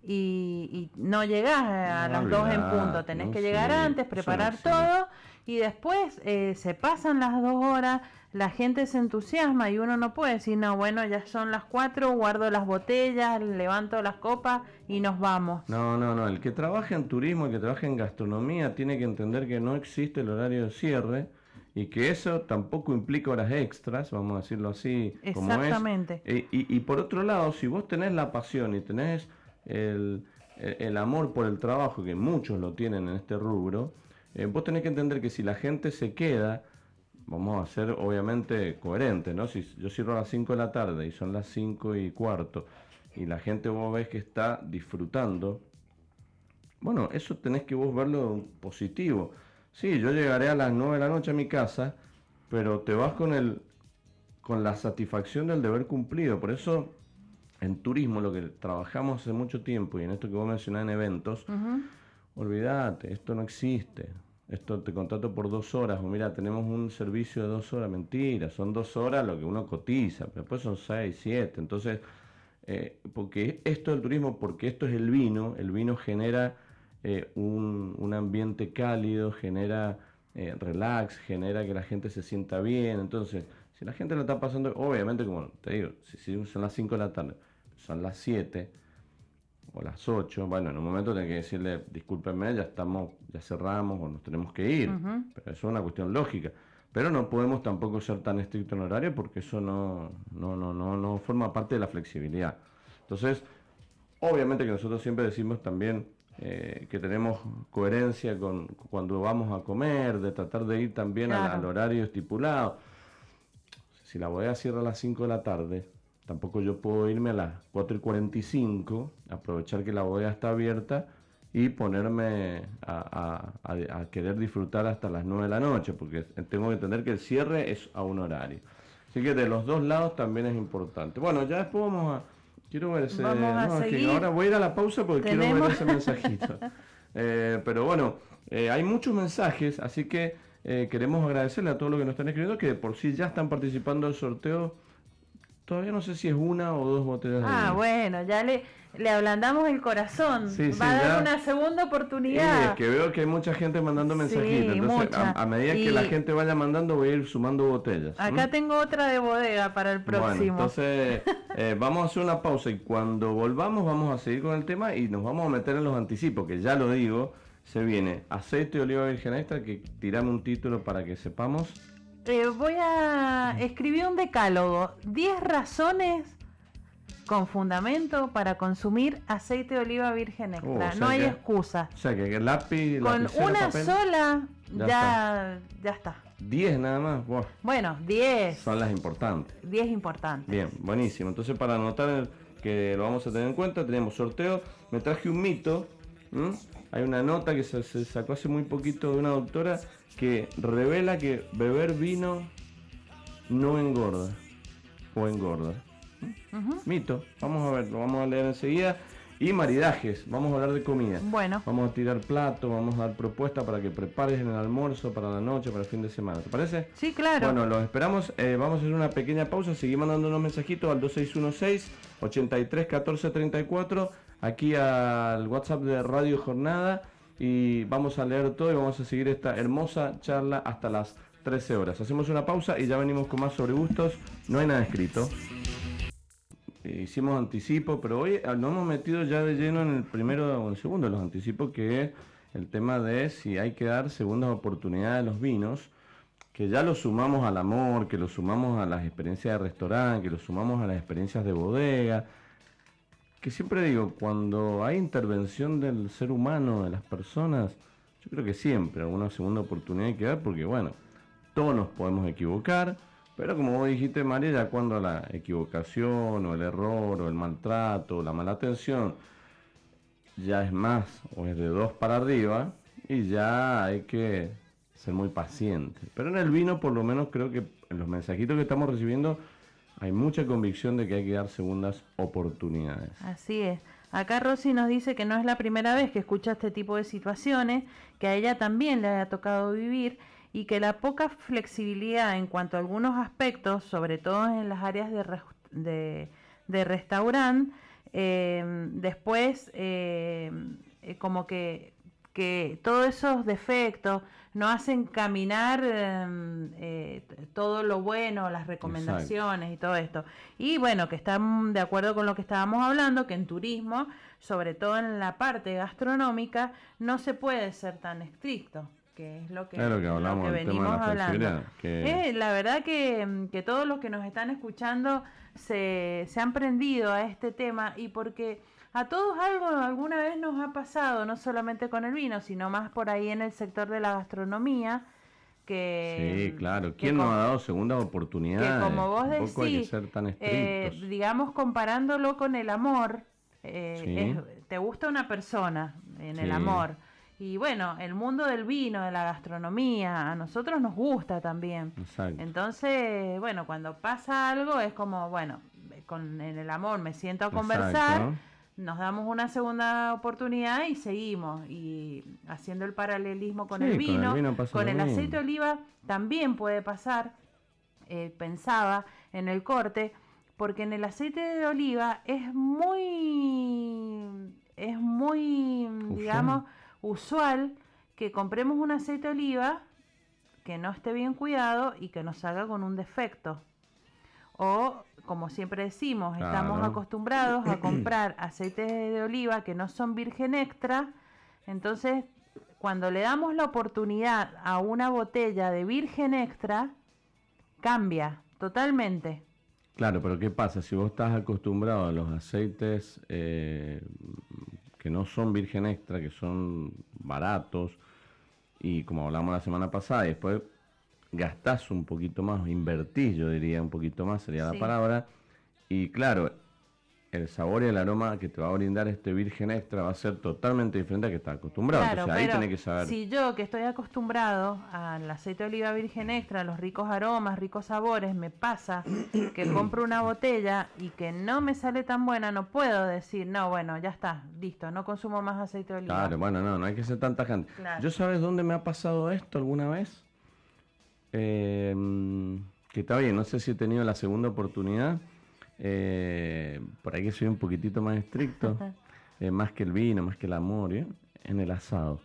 Y, no llegás a las dos en punto, tenés que llegar antes, preparar todo y después eh, se pasan las dos horas, la gente se entusiasma y uno no puede decir, no, bueno, ya son las cuatro, guardo las botellas, levanto las copas y nos vamos. No, no, no, el que trabaja en turismo, el que trabaja en gastronomía, tiene que entender que no existe el horario de cierre y que eso tampoco implica horas extras, vamos a decirlo así. Exactamente. Como es. Y, y, por otro lado, si vos tenés la pasión y tenés el, el, amor por el trabajo, que muchos lo tienen en este rubro, eh, vos tenés que entender que si la gente se queda, vamos a ser obviamente coherentes, ¿no? Si yo cierro a las 5 de la tarde y son las 5 y cuarto y la gente vos ves que está disfrutando, bueno, eso tenés que vos verlo positivo. Sí, yo llegaré a las 9 de la noche a mi casa, pero te vas con el con la satisfacción del deber cumplido. Por eso en turismo, lo que trabajamos hace mucho tiempo y en esto que vos mencionás en eventos, olvídate, esto no existe esto te contrato por dos horas, o mira, tenemos un servicio de dos horas, mentira, son dos horas lo que uno cotiza, pero después son seis, siete, entonces, eh, porque esto del turismo, porque esto es el vino, el vino genera eh, un, ambiente cálido, genera eh, relax, genera que la gente se sienta bien, entonces, si la gente lo está pasando, obviamente, como te digo, si, son las 5 de la tarde, son las 7, o las 8, bueno, en un momento tengo que decirle, discúlpenme, ya estamos, ya cerramos o nos tenemos que ir, pero eso es una cuestión lógica. Pero no podemos tampoco ser tan estrictos en horario porque eso no, no, no, no, no forma parte de la flexibilidad. Entonces, obviamente que nosotros siempre decimos también eh, que tenemos coherencia con cuando vamos a comer, de tratar de ir también al, horario estipulado. Si la bodega cierra a las 5 de la tarde, Tampoco yo puedo irme a las 4 y 45, aprovechar que la bodega está abierta y ponerme a, querer disfrutar hasta las 9 de la noche, porque tengo que entender que el cierre es a un horario. Así que de los dos lados también es importante. Bueno, ya después vamos a... Quiero ver ese... ahora voy a ir a la pausa porque quiero ver ese mensajito. Eh, pero bueno, eh, hay muchos mensajes, así que eh, queremos agradecerle a todos los que nos están escribiendo, que por sí ya están participando del sorteo Todavía no sé si es una o dos botellas ah, bueno, ya le, le ablandamos el corazón. Va a dar una segunda oportunidad. es que veo que hay mucha gente mandando mensajitos. Entonces, a, medida que la gente vaya mandando, voy a ir sumando botellas. Acá tengo otra de bodega para el próximo. Bueno, entonces, eh, vamos a hacer una pausa y cuando volvamos, vamos a seguir con el tema y nos vamos a meter en los anticipos, que ya lo digo, se viene aceite de oliva virgen extra, que tirame un título para que sepamos. Eh, voy a escribir un decálogo. 10 razones con fundamento para consumir aceite de oliva virgen oh, extra. no hay excusa. O sea que el lápiz. Con una sola ya, ya está. 10 nada más. Bueno, 10. Son las importantes. 10 importantes. Bien, buenísimo. Entonces para anotar que lo vamos a tener en cuenta. Tenemos sorteo. Me traje un mito. Hay una nota que se, sacó hace muy poquito de una doctora que revela que beber vino no engorda o engorda. Mito. Vamos a ver, lo vamos a leer enseguida. Y maridajes, vamos a hablar de comida. Bueno. Vamos a tirar plato, vamos a dar propuestas para que prepares en el almuerzo, para la noche, para el fin de semana. ¿Te parece? Sí, claro. Bueno, los esperamos. Eh, vamos a hacer una pequeña pausa. Seguimos mandando unos mensajitos al 2616 83 14 34 aquí al WhatsApp de Radio Jornada y vamos a leer todo y vamos a seguir esta hermosa charla hasta las 13 horas. Hacemos una pausa y ya venimos con más sobre gustos. No hay nada escrito. Hicimos anticipo, pero hoy ah, nos hemos metido ya de lleno en el primero o en el segundo de los anticipos, que es el tema de si hay que dar segundas oportunidades a los vinos, que ya lo sumamos al amor, que lo sumamos a las experiencias de restaurante, que lo sumamos a las experiencias de bodega, que siempre digo, cuando hay intervención del ser humano, de las personas, yo creo que siempre alguna segunda oportunidad hay que dar, porque bueno, todos nos podemos equivocar, pero como vos dijiste, María, ya cuando la equivocación o el error o el maltrato o la mala atención ya es más o es de dos para arriba y ya hay que ser muy paciente. Pero en el vino por lo menos creo que en los mensajitos que estamos recibiendo hay mucha convicción de que hay que dar segundas oportunidades. Así es. Acá Rosy nos dice que no es la primera vez que escucha este tipo de situaciones, que a ella también le haya tocado vivir y que la poca flexibilidad en cuanto a algunos aspectos, sobre todo en las áreas de, de, restaurante, eh, después eh, eh, como que, que todos esos defectos no hacen caminar todo lo bueno, las recomendaciones y todo esto. Y bueno, que están de acuerdo con lo que estábamos hablando, que en turismo, sobre todo en la parte gastronómica, no se puede ser tan estricto que es lo que, venimos hablando. Eh, la verdad que, que, todos los que nos están escuchando se, se, han prendido a este tema y porque a todos algo alguna vez nos ha pasado, no solamente con el vino, sino más por ahí en el sector de la gastronomía. Que, sí, claro. ¿Quién nos ha dado segundas oportunidades? como vos decís, eh, digamos comparándolo con el amor, eh, te gusta una persona en el amor y bueno, el mundo del vino, de la gastronomía, a nosotros nos gusta también. Entonces, bueno, cuando pasa algo es como, bueno, con en el amor me siento a conversar, nos damos una segunda oportunidad y seguimos. Y haciendo el paralelismo con el vino, con el, aceite de oliva también puede pasar, eh, pensaba en el corte, porque en el aceite de oliva es muy, es muy, digamos, usual que compremos un aceite de oliva que no esté bien cuidado y que nos salga con un defecto. O, como siempre decimos, estamos acostumbrados a comprar aceites de oliva que no son virgen extra. Entonces, cuando le damos la oportunidad a una botella de virgen extra, cambia totalmente. Claro, pero ¿qué pasa? Si vos estás acostumbrado a los aceites eh, que no son virgen extra, que son baratos, y como hablamos la semana pasada, y después gastás un poquito más, invertís, yo diría un poquito más, sería la palabra, y claro, el sabor y el aroma que te va a brindar este virgen extra va a ser totalmente diferente a que estás acostumbrado. Claro, ahí tenés que saber. Si yo que estoy acostumbrado al aceite de oliva virgen extra, a los ricos aromas, ricos sabores, me pasa que compro una botella y que no me sale tan buena, no puedo decir, no, bueno, ya está, listo, no consumo más aceite de oliva. Claro, bueno, no, no hay que ser tanta gente. ¿Yo sabes dónde me ha pasado esto alguna vez? Eh, que está bien, no sé si he tenido la segunda oportunidad eh, por ahí que soy un poquitito más estricto, eh, más que el vino, más que el amor, ¿eh? en el asado.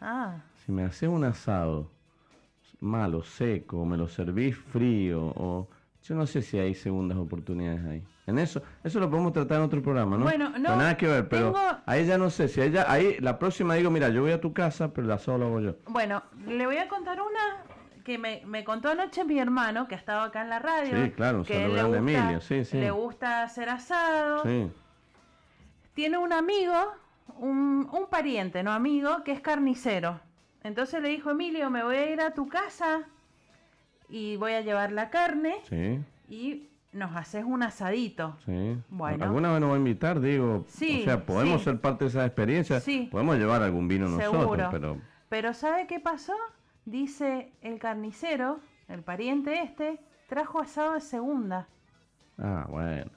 Ah. Si me haces un asado malo, seco, me lo servís frío, o yo no sé si hay segundas oportunidades ahí. En eso, eso lo podemos tratar en otro programa, ¿no? Bueno, no. nada que ver, pero ahí ya no sé si ella, ahí la próxima digo, mira, yo voy a tu casa, pero el asado lo hago yo. Bueno, le voy a contar una que me, me, contó anoche mi hermano, que ha estado acá en la radio. Sí, claro, que le gusta, Emilio, sí, sí. Le gusta hacer asado. Sí. Tiene un amigo, un, un pariente, no amigo, que es carnicero. Entonces le dijo, Emilio, me voy a ir a tu casa y voy a llevar la carne. Sí. Y nos haces un asadito. Sí. Bueno. Alguna vez nos va a invitar, digo. Sí, o sea, podemos sí. ser parte de esa experiencia. Sí. Podemos llevar algún vino nosotros, pero. Pero ¿sabe qué pasó? Dice el carnicero, el pariente este, trajo asado de segunda. Ah, bueno.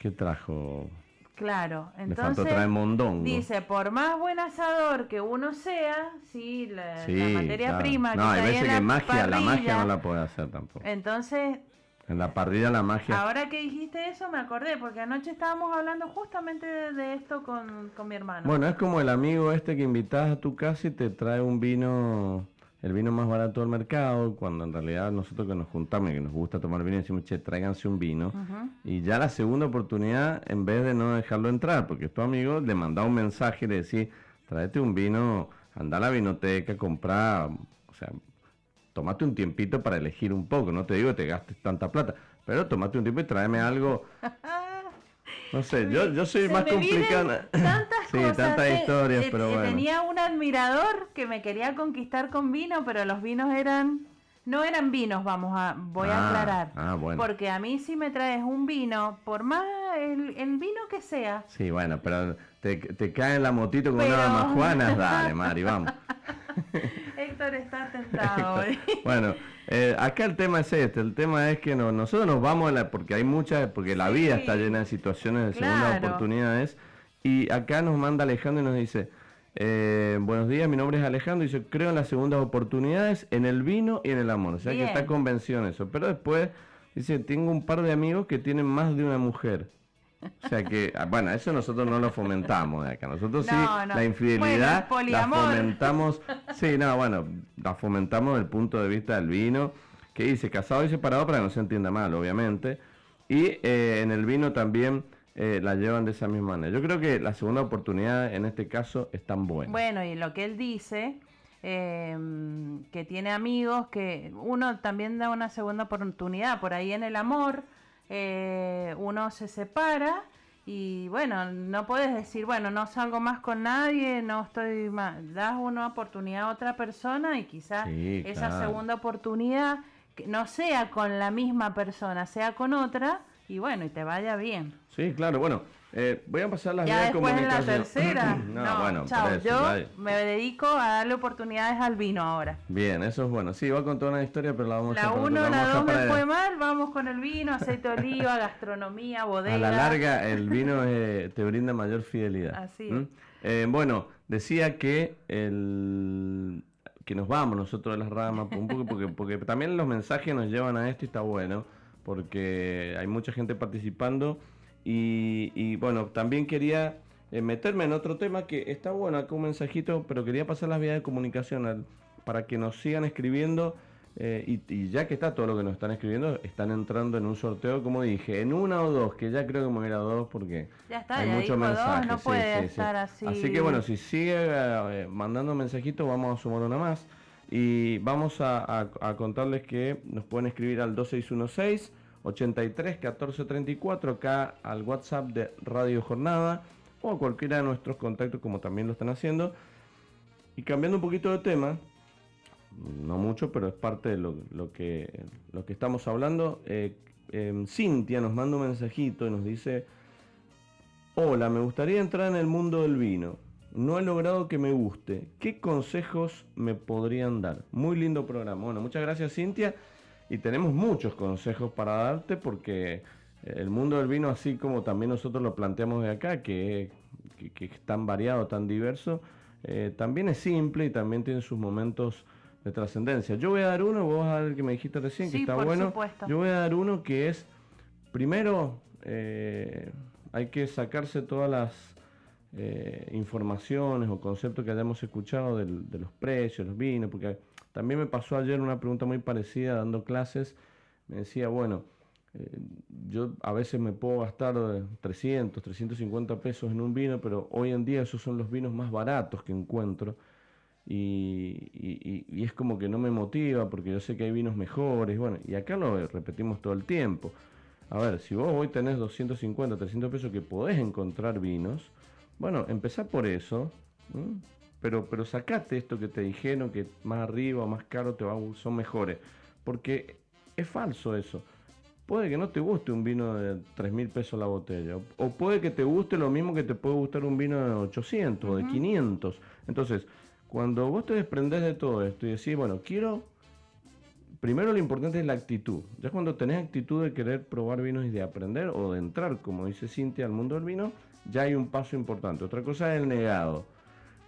¿Qué trajo? Claro, entonces traer mondongo. dice, por más buen asador que uno sea, sí, la, Sí, la materia claro. prima No, que hay veces en que la magia, la magia no la puede hacer tampoco. Entonces, En la parrilla la magia. ahora que dijiste eso me acordé, porque anoche estábamos hablando justamente de, de esto con, con mi hermano. Bueno, es como el amigo este que invitas a tu casa y te trae un vino, el vino más barato del mercado, cuando en realidad nosotros que nos juntamos y que nos gusta tomar vino decimos, che, tráiganse un vino. Y ya la segunda oportunidad, en vez de no dejarlo entrar, porque tu amigo le manda un mensaje y le decís, tráete un vino, anda a la vinoteca, compra, o sea, tomate un tiempito para elegir un poco, no te digo que te gastes tanta plata, pero tomate un tiempo y tráeme algo. No sé, yo, yo soy Se más complicado. Tantas sí, cosas. tantas eh, historias, eh, pero eh, bueno. Tenía un admirador que me quería conquistar con vino, pero los vinos eran. No eran vinos, vamos a. Voy a Ah, aclarar. ah, bueno. Porque a mí si me traes un vino, por más el, el vino que sea, Sí, bueno, pero te, te cae en la motito con Pero- una damajuanas, dale, Mari, vamos. Héctor está tentado hoy. Bueno, eh, acá el tema es este, el tema es que no, nosotros nos vamos a la, porque hay muchas, porque la vida está llena de situaciones de segundas oportunidades, y acá nos manda Alejandro y nos dice, eh, buenos días, mi nombre es Alejandro, y dice, creo en las segundas oportunidades, en el vino y en el amor, o sea que está convencido en eso, pero después dice, tengo un par de amigos que tienen más de una mujer. O sea que, ah, bueno, eso nosotros no lo fomentamos de acá. Nosotros sí, No, la infidelidad Bueno, la fomentamos. Sí, no, bueno, la fomentamos desde el punto de vista del vino, que dice casado y separado para que no se entienda mal, obviamente. Y eh, en el vino también eh, la llevan de esa misma manera. Yo creo que la segunda oportunidad en este caso es tan buena. Bueno, y lo que él dice, eh, que tiene amigos, que uno también da una segunda oportunidad por ahí en el amor, eh, uno se separa y bueno, no puedes decir, bueno, no salgo más con nadie, no estoy más, das una oportunidad a otra persona y quizás Sí, esa claro. segunda oportunidad que no sea con la misma persona, sea con otra y bueno, y te vaya bien. Sí, claro, bueno, eh, voy a pasar las Ya vías de después en la comunicación. tercera. no, no, bueno, chao. eso, Yo vaya. me dedico a darle oportunidades al vino ahora. Bien, eso es bueno. Sí, va a contar una historia, pero la vamos a La dejar para 1, otra. la Vamos a 2 me fue mal, vamos con el vino, aceite de oliva, gastronomía, bodega. A la larga, el vino eh, te brinda mayor fidelidad. Así es. ¿Mm? Eh, bueno, decía que el que nos vamos nosotros de las ramas, un poco porque, porque también los mensajes nos llevan a esto y está bueno, porque hay mucha gente participando y, y, bueno, también quería eh, meterme en otro tema que está bueno, acá un mensajito, pero quería pasar las vías de comunicación al- para que nos sigan escribiendo. eh, y, y ya que está todo lo que nos están escribiendo, están entrando en un sorteo, como dije, en una o dos, que ya creo que me voy a ir a dos porque Ya está, hay ya muchos mensajes. no sí, puede sí, sí. estar así. Así que bueno, si sigue eh, mandando mensajitos, vamos a sumar una más. Y vamos a, a- a contarles que nos pueden escribir al 2616 83 14 34 acá al WhatsApp de Radio Jornada o a cualquiera de nuestros contactos como también lo están haciendo. Y cambiando un poquito de tema, no mucho, pero es parte de lo, lo que, lo que estamos hablando. eh, em, Cintia nos manda un mensajito y nos dice, hola, me gustaría entrar en el mundo del vino. No he logrado que me guste. ¿Qué consejos me podrían dar? Muy lindo programa. Bueno, muchas gracias Cintia. Y tenemos muchos consejos para darte porque el mundo del vino, así como también nosotros lo planteamos de acá, que, que- que es tan variado, tan diverso, eh, también es simple y también tiene sus momentos de trascendencia. Yo voy a dar uno, vos vas a dar el que me dijiste recién, que está por bueno. supuesto. Yo voy a dar uno que es, primero, eh, hay que sacarse todas las eh, informaciones o conceptos que hayamos escuchado del- de los precios, los vinos, porque también me pasó ayer una pregunta muy parecida dando clases. Me decía, bueno, eh, yo a veces me puedo gastar eh, 300, 350 pesos en un vino, pero hoy en día esos son los vinos más baratos que encuentro. Y, es como que no me motiva porque yo sé que hay vinos mejores. Bueno, y acá lo repetimos todo el tiempo. A ver, si vos hoy tenés 250, 300 pesos que podés encontrar vinos, bueno, empezá por eso. Pero, pero sacate esto que te dijeron que más arriba o más caro te va, a- son mejores, porque es falso eso. puede que no te guste un vino de 3 mil pesos la botella, o, puede que te guste lo mismo que te puede gustar un vino de 800 o de 500. Entonces, cuando vos te desprendes de todo esto y decís, bueno, quiero primero lo importante es la actitud. Ya cuando tenés actitud de querer probar vinos y de aprender o de entrar, como dice Cintia, al mundo del vino, ya hay un paso importante. Otra cosa es el negado.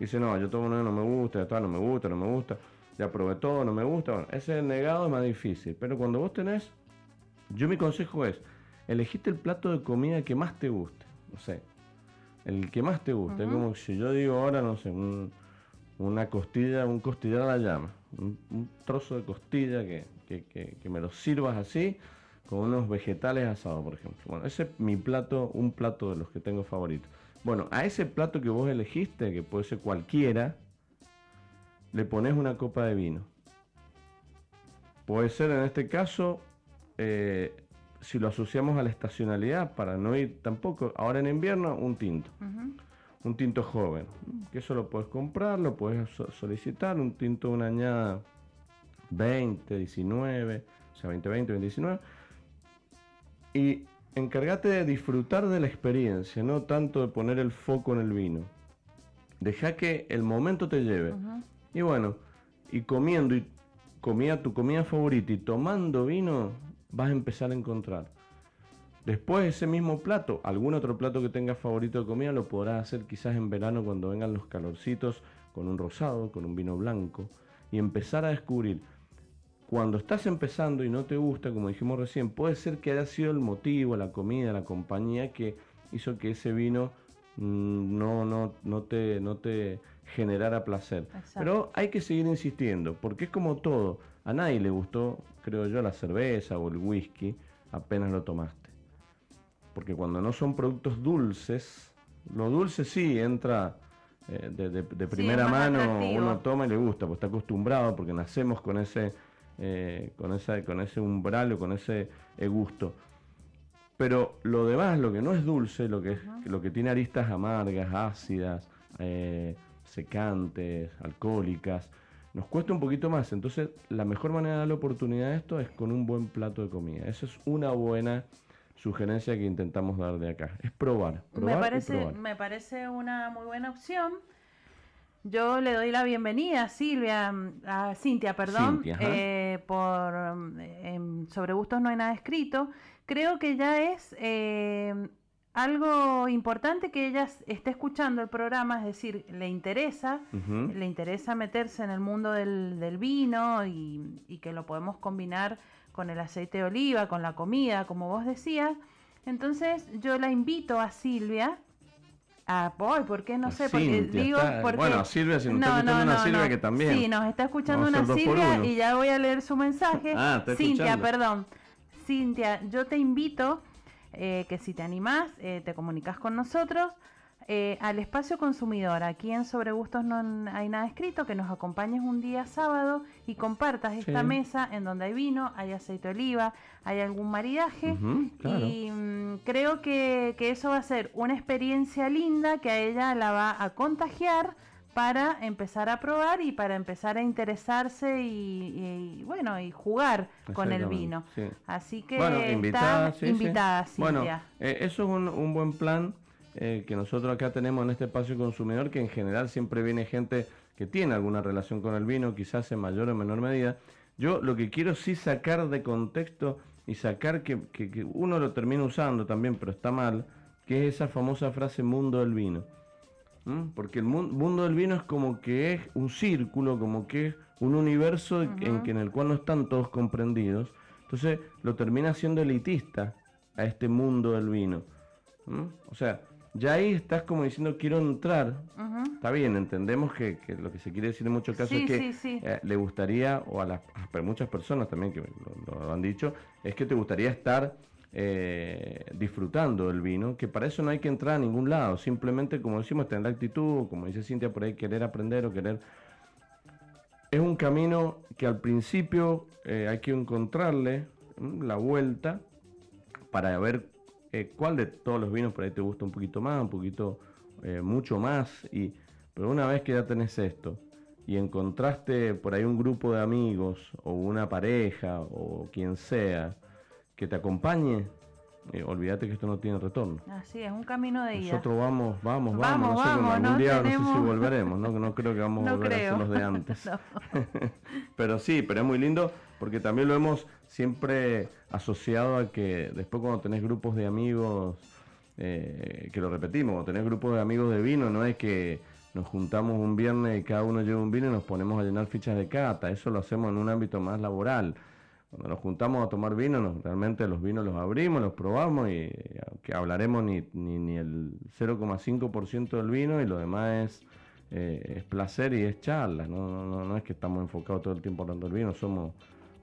Dice, no, yo tomo no, no me gusta, ya no me gusta, no me gusta, ya probé todo, no me gusta. Bueno, ese negado es más difícil. Pero cuando vos tenés, yo mi consejo es, elegiste el plato de comida que más te guste. No sé, el que más te guste. Como si yo digo ahora, no sé, una costilla, un costillar a la llama un, trozo de costilla que, me lo sirvas así, con unos vegetales asados, por ejemplo. Bueno, ese es mi plato, un plato de los que tengo favoritos. Bueno, a ese plato que vos elegiste, que puede ser cualquiera, le pones una copa de vino. Puede ser en este caso, eh, si lo asociamos a la estacionalidad, para no ir tampoco, ahora en invierno, un tinto un tinto joven, que eso lo puedes comprar, lo puedes solicitar, un tinto una añada 20, 19, o sea, 20, 20, 19. Y encárgate de disfrutar de la experiencia, no tanto de poner el foco en el vino. Deja que el momento te lleve. Y bueno, y comiendo y comía tu comida favorita y tomando vino, vas a empezar a encontrar. Después ese mismo plato, algún otro plato que tengas favorito de comida, lo podrás hacer quizás en verano cuando vengan los calorcitos, con un rosado, con un vino blanco, y empezar a descubrir. Cuando estás empezando y no te gusta, como dijimos recién, puede ser que haya sido el motivo, la comida, la compañía que hizo que ese vino mm, no, no, no, te, no te generara placer. Pero hay que seguir insistiendo, porque es como todo. A nadie le gustó, creo yo, la cerveza o el whisky apenas lo tomaste porque cuando no son productos dulces, lo dulce sí entra eh, de, primera mano, uno toma y le gusta, pues está acostumbrado, porque nacemos con ese, eh, con ese, con ese umbral o con ese eh, gusto. Pero lo demás, lo que no es dulce, lo que, es, lo que tiene aristas amargas, ácidas, secantes, alcohólicas, nos cuesta un poquito más. Entonces, la mejor manera de dar la oportunidad a esto es con un buen plato de comida. Eso es una buena sugerencia que intentamos dar de acá. Es probar. me, parece, me parece una muy buena opción. Yo le doy la bienvenida a Silvia, a Cintia, perdón, eh, por sobre gustos no hay nada escrito. Creo que ya es eh, algo importante que ella esté escuchando el programa, es decir, le interesa, le interesa meterse en el mundo del, vino y, y, que lo podemos combinar con el aceite de oliva, con la comida, como vos decías. Entonces yo la invito a Silvia. A, hoy, ¿por qué? No sé, porque digo, porque, bueno, Silvia, si nos está escuchando una Silvia que también. Sí, nos está escuchando una Silvia y ya voy a leer su mensaje. ah, Cintia, perdón. Cintia, yo te invito eh, que si te animás, eh, te comunicas con nosotros eh, al espacio consumidor, aquí en Sobre Gustos no hay nada escrito, que nos acompañes un día sábado y compartas esta mesa en donde hay vino, hay aceite de oliva, hay algún maridaje. Y mm, creo que, eso va a ser una experiencia linda que a ella la va a contagiar para empezar a probar y para empezar a interesarse y, bueno y jugar con el vino. Así que bueno, invitada, invitada Bueno, eh, eso es un, un buen plan eh, que nosotros acá tenemos en este espacio consumidor, que en general siempre viene gente que tiene alguna relación con el vino, quizás en mayor o menor medida. Yo lo que quiero sí sacar de contexto y sacar que, uno lo termina usando también, pero está mal, que es esa famosa frase mundo del vino. Porque el mundo del vino es como que es un círculo, como que es un universo en, que, en el cual no están todos comprendidos. Entonces lo termina siendo elitista a este mundo del vino. O sea, ya ahí estás como diciendo quiero entrar. Está bien, entendemos que, lo que se quiere decir en muchos casos es que eh, le gustaría, o a, las, muchas personas también que lo, han dicho, es que te gustaría estar eh, disfrutando del vino, que para eso no hay que entrar a ningún lado, simplemente como decimos, tener la actitud, como dice Cintia por ahí, querer aprender o querer... Es un camino que al principio eh, hay que encontrarle la vuelta para ver eh, cuál de todos los vinos por ahí te gusta un poquito más, un poquito, eh, mucho más. Y, pero una vez que ya tenés esto y encontraste por ahí un grupo de amigos o una pareja o quien sea que te acompañe, eh, olvídate que esto no tiene retorno. Así es, un camino de ida. Nosotros vamos, vamos, Vamos, vamos. vamos, algún no día no sé si volveremos, ¿no? No creo que vamos a volver a ser los de antes. Pero sí, pero es muy lindo porque también lo hemos siempre asociado a que después cuando tenés grupos de amigos, eh, que lo repetimos, cuando tenés grupos de amigos de vino, no es que nos juntamos un viernes y cada uno lleva un vino y nos ponemos a llenar fichas de cata, eso lo hacemos en un ámbito más laboral. Cuando nos juntamos a tomar vino, nos- realmente los vinos los abrimos, los probamos y aunque hablaremos ni, ni, ni el 0,5% del vino y lo demás es, eh, es placer y es charla. ¿no? No, no, no es que estamos enfocados todo el tiempo hablando del vino, somos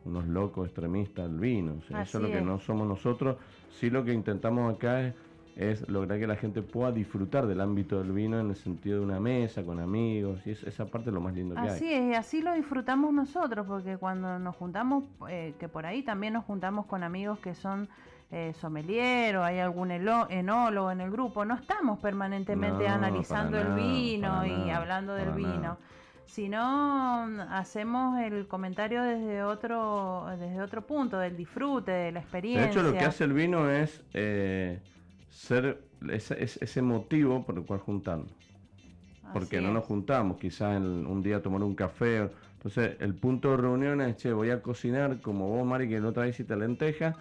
unos locos extremistas del vino. o sea, eso es lo Así que no somos nosotros. Sí lo que intentamos acá es, es lograr que la gente pueda disfrutar del ámbito del vino en el sentido de una mesa, con amigos, y es, esa parte es lo más lindo que hay. Así es, y así lo disfrutamos nosotros, porque cuando nos juntamos, eh, que por ahí también nos juntamos con amigos que son eh, sommelier o hay algún elo- enólogo en el grupo, no estamos permanentemente No, analizando el vino y nada, hablando del vino. nada. Sino mm, hacemos el comentario desde otro desde otro punto del disfrute de la experiencia De hecho, lo que hace el vino es eh, ser ese, ese- ese motivo por el cual juntarnos. Porque Así no nos juntamos, quizás en- un día tomar un café. Entonces, el punto de reunión es, che, voy a cocinar como vos, Mari, que la otra vez lentejas.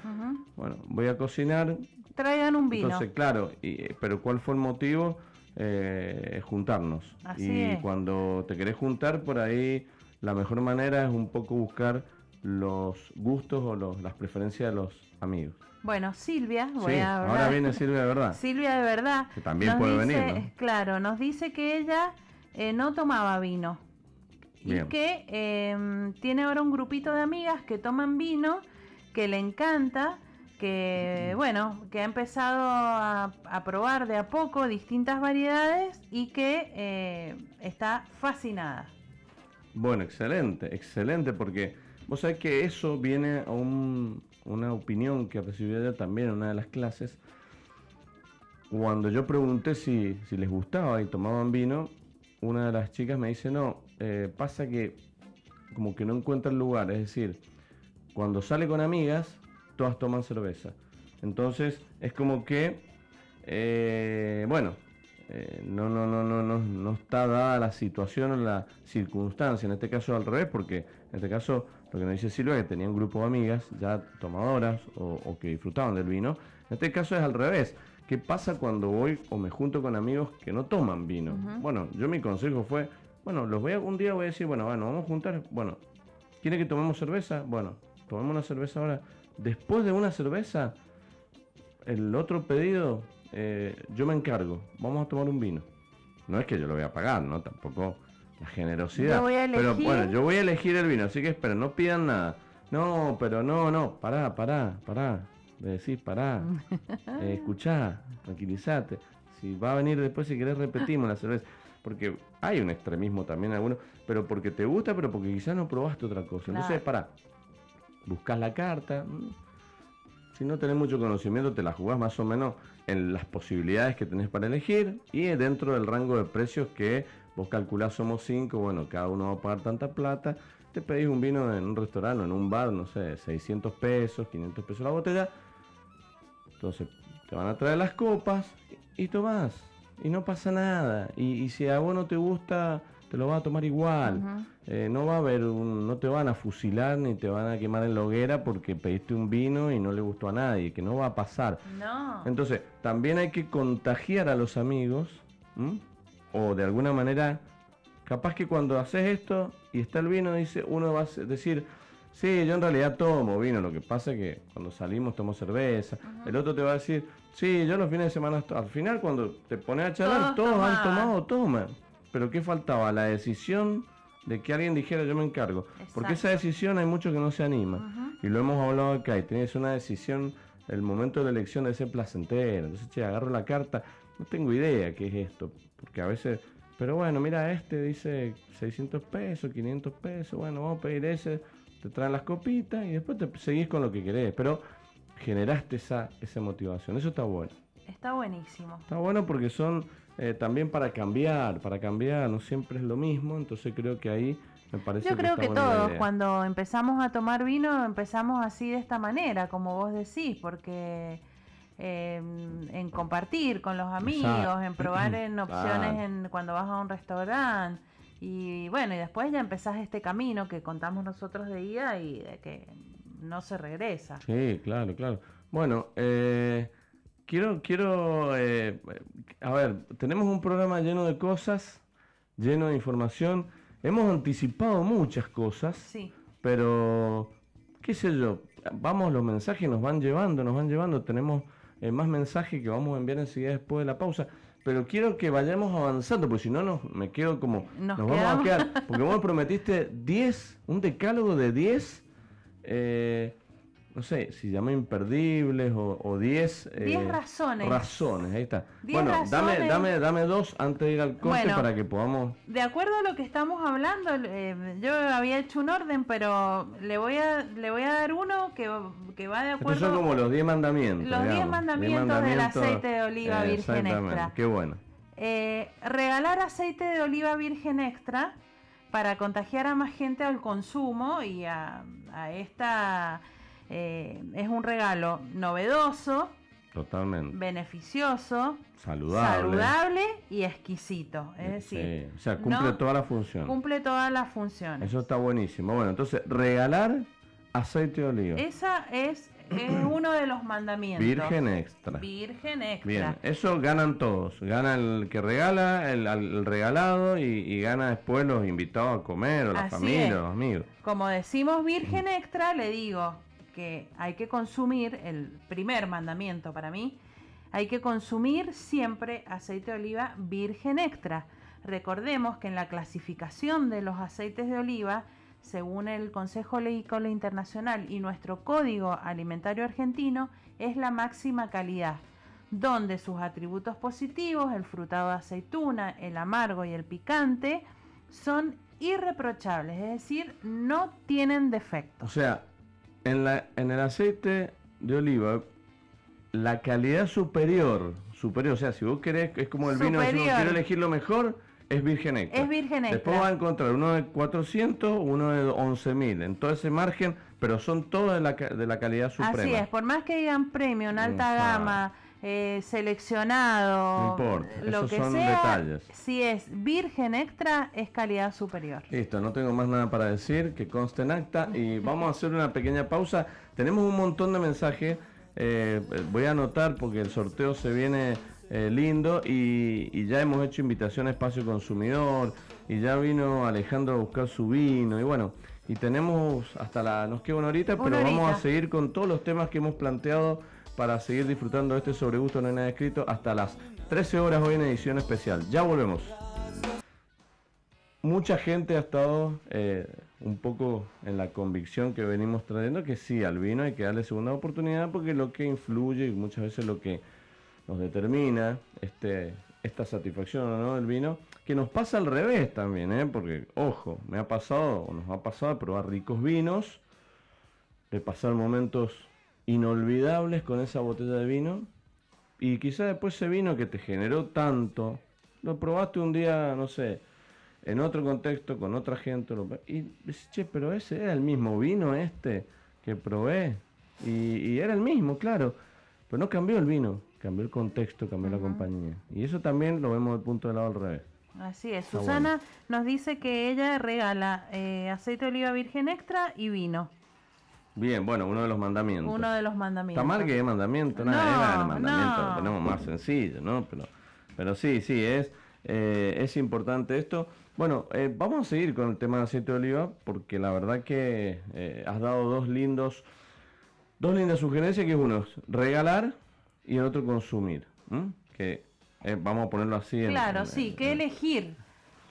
Bueno, voy a cocinar. traigan un vino Entonces, claro, y, pero ¿cuál fue el motivo? Eh, juntarnos. Así y es. cuando te querés juntar, por ahí la mejor manera es un poco buscar los gustos o los- las preferencias de los amigos. bueno Silvia voy Sí, a hablar ahora viene Silvia de verdad. Silvia de verdad Que también nos puede dice- venir, ¿no? Claro, nos dice que ella eh, no tomaba vino y que eh, tiene ahora un grupito de amigas que toman vino, que le encanta, que bueno, que ha empezado a, probar de a poco distintas variedades y que eh, está fascinada. Bueno, excelente, excelente, porque vos sabés que eso viene a un- una opinión que recibí ella también en una de las clases. Cuando yo pregunté si, si les gustaba y tomaban vino, una de las chicas me dice, no, eh, pasa que como que no encuentra el lugar, es decir, cuando sale con amigas, todas toman cerveza. Entonces es como que, eh, bueno, eh, no, no, no, no, no, no está dada la situación o la circunstancia. En este caso al revés, porque en este caso lo que nos dice Silvia, que tenía un grupo de amigas ya tomadoras o, o que disfrutaban del vino. En este caso es al revés. ¿Qué pasa cuando voy o me junto con amigos que no toman vino? Bueno, yo mi consejo fue, bueno, los voy a, un día voy a decir, bueno, bueno, vamos a juntar, bueno, ¿quiere que tomemos cerveza? Bueno, tomemos una cerveza ahora. Después de una cerveza, el otro pedido, eh, yo me encargo, vamos a tomar un vino. No es que yo lo voy a pagar, ¿no? Tampoco la generosidad. Voy a Pero bueno, yo voy a elegir el vino, así que espera, no pidan nada. No, pero no, no, pará, pará, pará. Le decís, pará, eh, escuchá, tranquilízate. Si va a venir después, si querés, repetimos la cerveza. Porque hay un extremismo también algunos, pero porque te gusta, pero porque quizás no probaste otra cosa. Entonces, pará, buscas la carta. mm, Si no tenés mucho conocimiento, te la jugás más o menos en las posibilidades que tenés para elegir y dentro del rango de precios que vos calculás somos 5, bueno, cada uno va a pagar tanta plata. Te pedís un vino en un restaurante o en un bar, no sé, 600 pesos, 500 pesos la botella. Entonces te van a traer las copas y, tomás. Y no pasa nada. Y, y si a vos no te gusta, te lo vas a tomar igual. Eh, no va a haber un, no te van a fusilar ni te van a quemar en la hoguera porque pediste un vino y no le gustó a nadie, que no va a pasar. No. Entonces, también hay que contagiar a los amigos, ¿m? o de alguna manera, capaz que cuando haces esto y está el vino, dice, uno va a decir, sí, yo en realidad tomo vino, lo que pasa es que cuando salimos tomo cerveza, el otro te va a decir, sí, yo los fines de semana, to-". al final cuando te pones a charlar, Todos todos, han tomado, toman. Pero ¿qué faltaba? La decisión de que alguien dijera yo me encargo. Porque esa decisión hay muchos que no se animan. Y lo hemos hablado acá, y tienes una decisión, el momento de la elección debe ser placentero. Entonces, che, agarro la carta, no tengo idea qué es esto, porque a veces, pero bueno, mira, este dice 600 pesos, 500 pesos, bueno, vamos a pedir ese, te traen las copitas y después te seguís con lo que querés, pero generaste esa, esa motivación, eso está bueno. Está buenísimo. Está bueno porque son eh, también para cambiar, para cambiar, no siempre es lo mismo, entonces creo que ahí Me parece Yo creo que todos cuando empezamos a tomar vino empezamos así de esta manera, como vos decís, porque eh, en compartir con los amigos, Exacto. en probar en opciones en cuando vas a un restaurante y bueno, y después ya empezás este camino que contamos nosotros de ida y de que no se regresa. Sí, claro, claro. Bueno, eh, quiero, quiero, eh, a ver, tenemos un programa lleno de cosas, lleno de información. Hemos anticipado muchas cosas, Sí. pero qué sé yo, vamos, los mensajes nos van llevando, nos van llevando. Tenemos eh, más mensajes que vamos a enviar enseguida después de la pausa. Pero quiero que vayamos avanzando, porque si no nos, me quedo como... Nos vamos a quedar. Porque vos me prometiste 10, un decálogo de 10, eh, no sé, si llama imperdibles o, o 10... eh, 10 razones. Razones, ahí está. 10 Bueno, dame, razones. dame, dame dos antes de ir al corte Bueno. para que podamos... De acuerdo a lo que estamos hablando, eh, yo había hecho un orden, pero le voy a, le voy a dar uno que, que va de Estos acuerdo son como los 10 mandamientos. Los 10 digamos. mandamientos del aceite de oliva eh, virgen extra. Qué bueno. Eh, regalar aceite de oliva virgen extra para contagiar a más gente al consumo y a, a esta eh, es un regalo novedoso, Totalmente. beneficioso, Saludable. saludable y exquisito. Es decir, Sí, O sea, cumple no- todas las funciones. cumple todas las funciones. Eso está buenísimo. Bueno, entonces, regalar aceite de oliva. Esa es, es uno de los mandamientos. Virgen extra. Virgen extra. Bien, eso ganan todos. Gana el que regala, el, al- el regalado y, y gana después los invitados a comer o la Así familia, es. los amigos. Como decimos virgen extra, le digo que hay que consumir, el primer mandamiento para mí, hay que consumir siempre aceite de oliva virgen extra. Recordemos que en la clasificación de los aceites de oliva, según el Consejo Leícola Internacional y nuestro Código Alimentario Argentino, es la máxima calidad, donde sus atributos positivos, el frutado de aceituna, el amargo y el picante, son irreprochables, es decir, no tienen defecto. O sea, en, la, en el aceite de oliva, la calidad superior, superior, o sea, si vos querés, es como el vino, si vos querés elegir lo mejor, es virgen extra. Es virgen Después extra. vas a encontrar uno de 400, uno de 11.000, en todo ese margen, pero son todos de la, de la calidad suprema. Así es, por más que digan premium, alta gama, eh, seleccionado, No importa, lo esos que son sea, detalles. si es virgen extra, es calidad superior. Listo, no tengo más nada para decir, que conste en acta y vamos a hacer una pequeña pausa. Tenemos un montón de mensajes, eh, voy a anotar porque el sorteo se viene eh, lindo y, y ya hemos hecho invitación a Espacio Consumidor y ya vino Alejandro a buscar su vino y bueno, y tenemos hasta la, nos queda una horita, Una pero vamos a seguir con todos los temas que hemos planteado para seguir disfrutando de este sobre gusto no hay nada escrito hasta las 13 horas hoy en edición especial. Ya volvemos. Mucha gente ha estado eh, un poco en la convicción que venimos trayendo que sí, al vino hay que darle segunda oportunidad porque lo que influye y muchas veces lo que nos determina este, esta satisfacción o no del vino, que nos pasa al revés también, ¿eh? porque ojo, me ha pasado o nos ha pasado probar ricos vinos, de pasar momentos inolvidables con esa botella de vino y quizá después ese vino que te generó tanto, lo probaste un día, no sé, en otro contexto, con otra gente, y decís, che, pero ese era el mismo vino este que probé, y, y era el mismo, claro, pero no cambió el vino, cambió el contexto, cambió la compañía, y eso también lo vemos del punto de lado al revés. Así es. Está Susana nos dice que ella regala eh, aceite de oliva virgen extra y vino. Bien, bueno, uno de los mandamientos. Uno de los mandamientos. Está mal que es mandamiento, No, nada, era el mandamiento, no. lo tenemos más sencillo, ¿no? Pero, pero sí, sí, es, eh, es importante esto. Bueno, eh, vamos a seguir con el tema del aceite de oliva, porque la verdad que eh, has dado dos lindos, dos lindas sugerencias, que es uno es regalar y el otro consumir. Que eh, vamos a ponerlo así. en- Claro, en- sí, en- que elegir.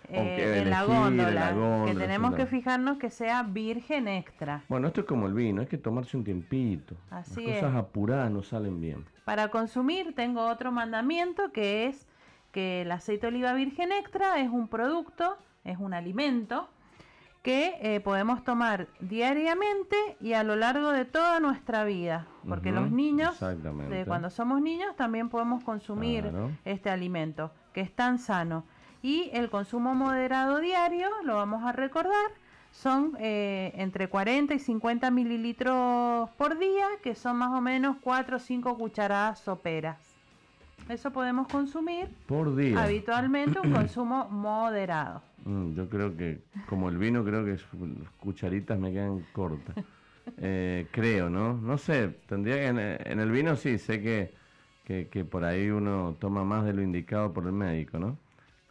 Eh, en, la góndola, la góndola, que tenemos que fijarnos que sea virgen extra. Bueno, esto es como el vino, hay que tomarse un tiempito. Así Las es. cosas apuradas no salen bien. Para consumir tengo otro mandamiento que es que el aceite de oliva virgen extra es un producto, es un alimento que eh, podemos tomar diariamente y a lo largo de toda nuestra vida. Porque los niños, de cuando somos niños, también podemos consumir Claro. este alimento, que es tan sano. Y el consumo moderado diario, lo vamos a recordar, son eh, entre 40 y 50 mililitros por día, que son más o menos 4 o 5 cucharadas soperas. Eso podemos consumir por día. Habitualmente un consumo moderado. Mm, yo creo que, como el vino, creo que las cucharitas me quedan cortas. Eh, creo, ¿no? No sé, tendría que en, el vino sí, sé que, que, por ahí uno toma más de lo indicado por el médico, ¿no?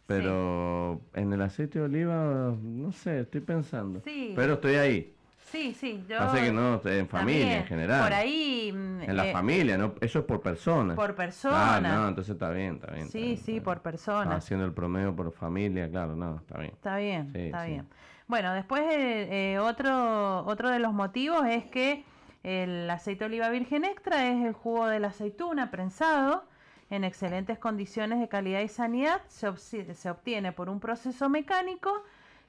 Pero en el aceite de oliva, no sé, estoy pensando. Sí. Pero estoy ahí. Sí, sí, yo... Pasa que no, en familia en general. Por ahí... En la eh, familia, ¿no? Eso es por persona. Por persona. Ah, no, entonces está bien, está bien. Sí, sí, por persona. Haciendo el promedio por familia, claro, no, está bien. Está bien, está bien. Bueno, después eh, eh, otro, otro de los motivos es que el aceite de oliva virgen extra es el jugo de la aceituna prensado en excelentes condiciones de calidad y sanidad. Se, se obtiene por un proceso mecánico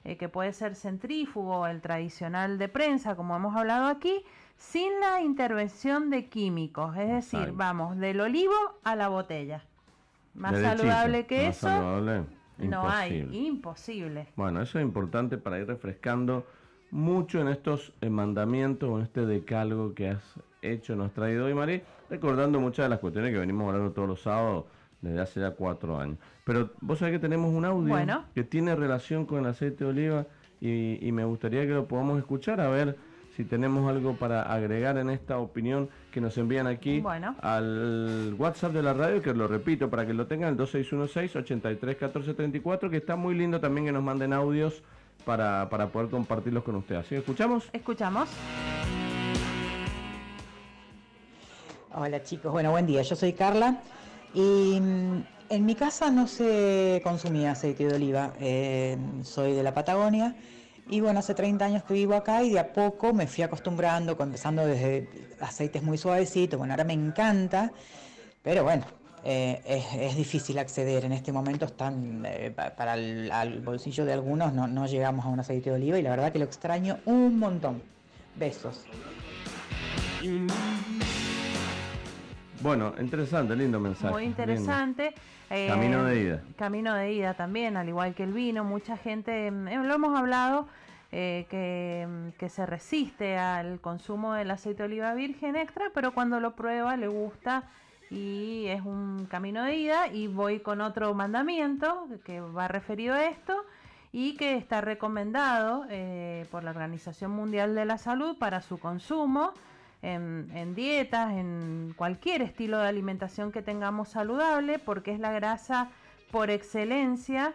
eh, que puede ser centrífugo, el tradicional de prensa, como hemos hablado aquí, sin la intervención de químicos. Es decir, vamos del olivo a la botella. Más saludable que eso. No hay, imposible. Bueno, eso es importante para ir refrescando mucho en estos eh, mandamientos, en este decálogo que has hecho, nos has traído hoy, María, recordando muchas de las cuestiones que venimos hablando todos los sábados desde hace ya cuatro años. Pero vos sabés que tenemos un audio que tiene relación con el aceite de oliva y, me gustaría que lo podamos escuchar a ver si tenemos algo para agregar en esta opinión que nos envían aquí al WhatsApp de la radio, que lo repito para que lo tengan, el 2616-831434, que está muy lindo también que nos manden audios para, para poder compartirlos con ustedes. ¿Sí? ¿Escuchamos? Escuchamos. Hola chicos, bueno, buen día, yo soy Carla y mm, en mi casa no se consumía aceite de oliva, eh, soy de la Patagonia y bueno, hace 30 años que vivo acá y de a poco me fui acostumbrando, empezando desde aceites muy suavecitos, bueno, ahora me encanta, pero bueno, eh, es, difícil acceder. En este momento, están, eh, para el bolsillo de algunos no, no llegamos a un aceite de oliva y la verdad que lo extraño un montón. Besos. Bueno, interesante, lindo mensaje. Muy interesante. Eh, camino de ida. Camino de ida también, al igual que el vino. Mucha gente, mm, eh, lo hemos hablado, eh, que, mm, que, se resiste al consumo del aceite de oliva virgen extra, pero cuando lo prueba le gusta y es un camino de ida. Y voy con otro mandamiento que va referido a esto y que está recomendado por la Organización Mundial de la Salud para su consumo en, dietas, en cualquier estilo de alimentación que tengamos saludable, porque es la grasa por excelencia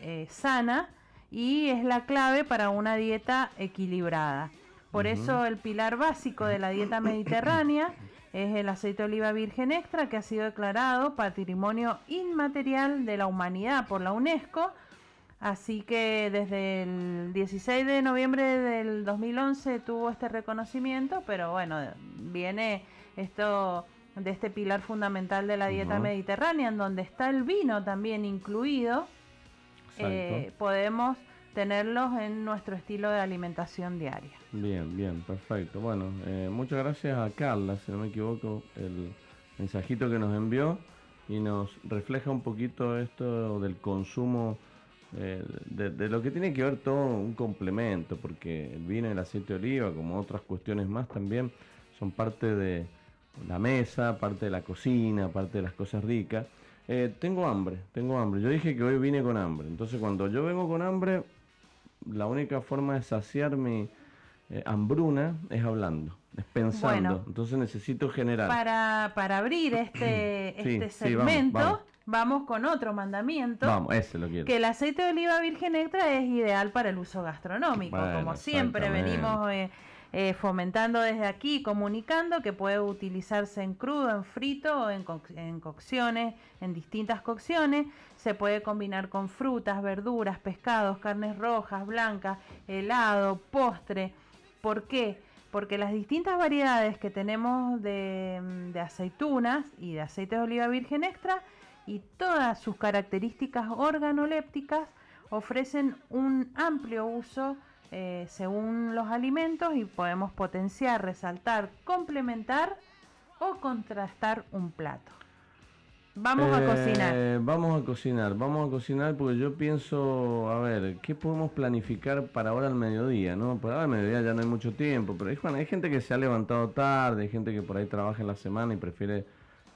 eh, sana y es la clave para una dieta equilibrada. Por eso el pilar básico de la dieta mediterránea es el aceite de oliva virgen extra que ha sido declarado patrimonio inmaterial de la humanidad por la UNESCO Así que desde el 16 de noviembre del 2011 tuvo este reconocimiento, pero bueno, viene esto de este pilar fundamental de la dieta mediterránea, en donde está el vino también incluido, eh, podemos tenerlos en nuestro estilo de alimentación diaria. Bien, bien, perfecto. Bueno, eh, muchas gracias a Carla, si no me equivoco, el mensajito que nos envió y nos refleja un poquito esto del consumo eh, de, lo que tiene que ver todo un complemento, porque el vino y el aceite de oliva, como otras cuestiones más también, son parte de la mesa, parte de la cocina, parte de las cosas ricas. Eh, tengo hambre, tengo hambre. Yo dije que hoy vine con hambre. Entonces cuando yo vengo con hambre, la única forma de saciar mi eh, hambruna es hablando, es pensando. Entonces necesito generar. Para, para abrir este, este segmento vamos con otro mandamiento. Vamos, ese lo quiero. Que el aceite de oliva virgen extra es ideal para el uso gastronómico. como siempre venimos eh, eh, fomentando desde aquí, comunicando que puede utilizarse en crudo, en frito, en, en cocciones, en distintas cocciones. Se puede combinar con frutas, verduras, pescados, carnes rojas, blancas, helado, postre. ¿Por qué? Porque las distintas variedades que tenemos de, de aceitunas y de aceite de oliva virgen extra y todas sus características organolépticas ofrecen un amplio uso eh, según los alimentos y podemos potenciar, resaltar, complementar o contrastar un plato. Vamos a cocinar. Eh, vamos a cocinar, vamos a cocinar porque yo pienso, a ver, ¿qué podemos planificar para ahora al mediodía? ¿no? Para ahora al mediodía ya no hay mucho tiempo, pero hay, hay gente que se ha levantado tarde, hay gente que por ahí trabaja en la semana y prefiere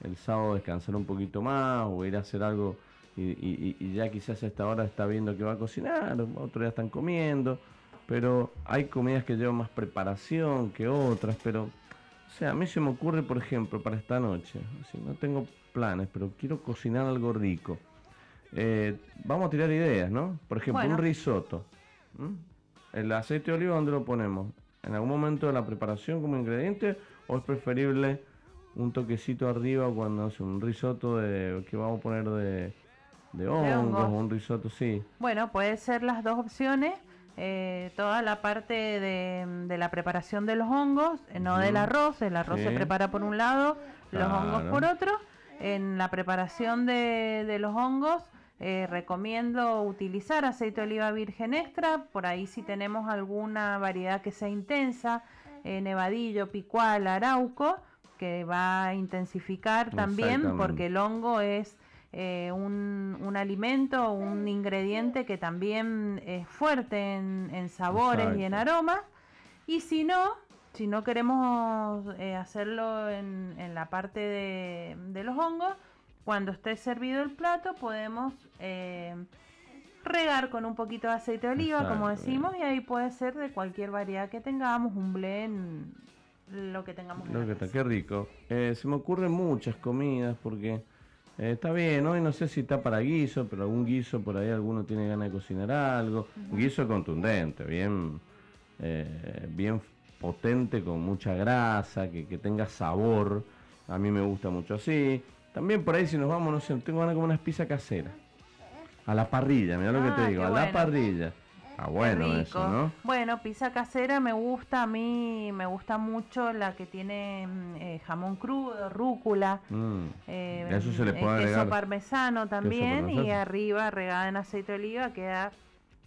el sábado descansar un poquito más o ir a hacer algo y, ya quizás a esta hora está viendo que va a cocinar, otros ya están comiendo, pero hay comidas que llevan más preparación que otras, pero, o sea, a mí se me ocurre, por ejemplo, para esta noche, si no tengo planes, pero quiero cocinar algo rico. Eh, vamos a tirar ideas, ¿no? Por ejemplo, un risotto. ¿El aceite de oliva dónde lo ponemos? ¿En algún momento de la preparación como ingrediente o es preferible un toquecito arriba cuando hace un risotto de que vamos a poner de, de hongos, un risotto, sí? Bueno, puede ser las dos opciones. Eh, toda la parte de, la preparación de los hongos, eh, no del arroz, el arroz se prepara por un lado, los hongos por otro. En la preparación de, los hongos eh, recomiendo utilizar aceite de oliva virgen extra, por ahí si tenemos alguna variedad que sea intensa, eh, nevadillo, picual, arauco, que va a intensificar también porque el hongo es eh, un, un, alimento, un ingrediente que también es fuerte en, sabores y en aromas. Y si no, si no queremos eh, hacerlo en, la parte de, los hongos, cuando esté servido el plato podemos eh, regar con un poquito de aceite de oliva, como decimos, y ahí puede ser de cualquier variedad que tengamos, un blend, lo que tengamos. Lo que está, qué rico. Eh, se me ocurren muchas comidas porque está bien, hoy no sé si está para guiso, pero algún guiso por ahí alguno tiene ganas de cocinar algo. Guiso contundente, bien, bien potente, con mucha grasa, que, tenga sabor. A mí me gusta mucho así. También por ahí si nos vamos, no sé, tengo ganas como una pizza casera. A la parrilla, mira lo que te ah, digo, a la parrilla. Ah, bueno eso, ¿no? Bueno, pizza casera me gusta, a mí me gusta mucho la que tiene mm, eh, jamón crudo, rúcula. Mm. Eh, eso se le puede agregar. Queso parmesano también y arriba regada en aceite de oliva queda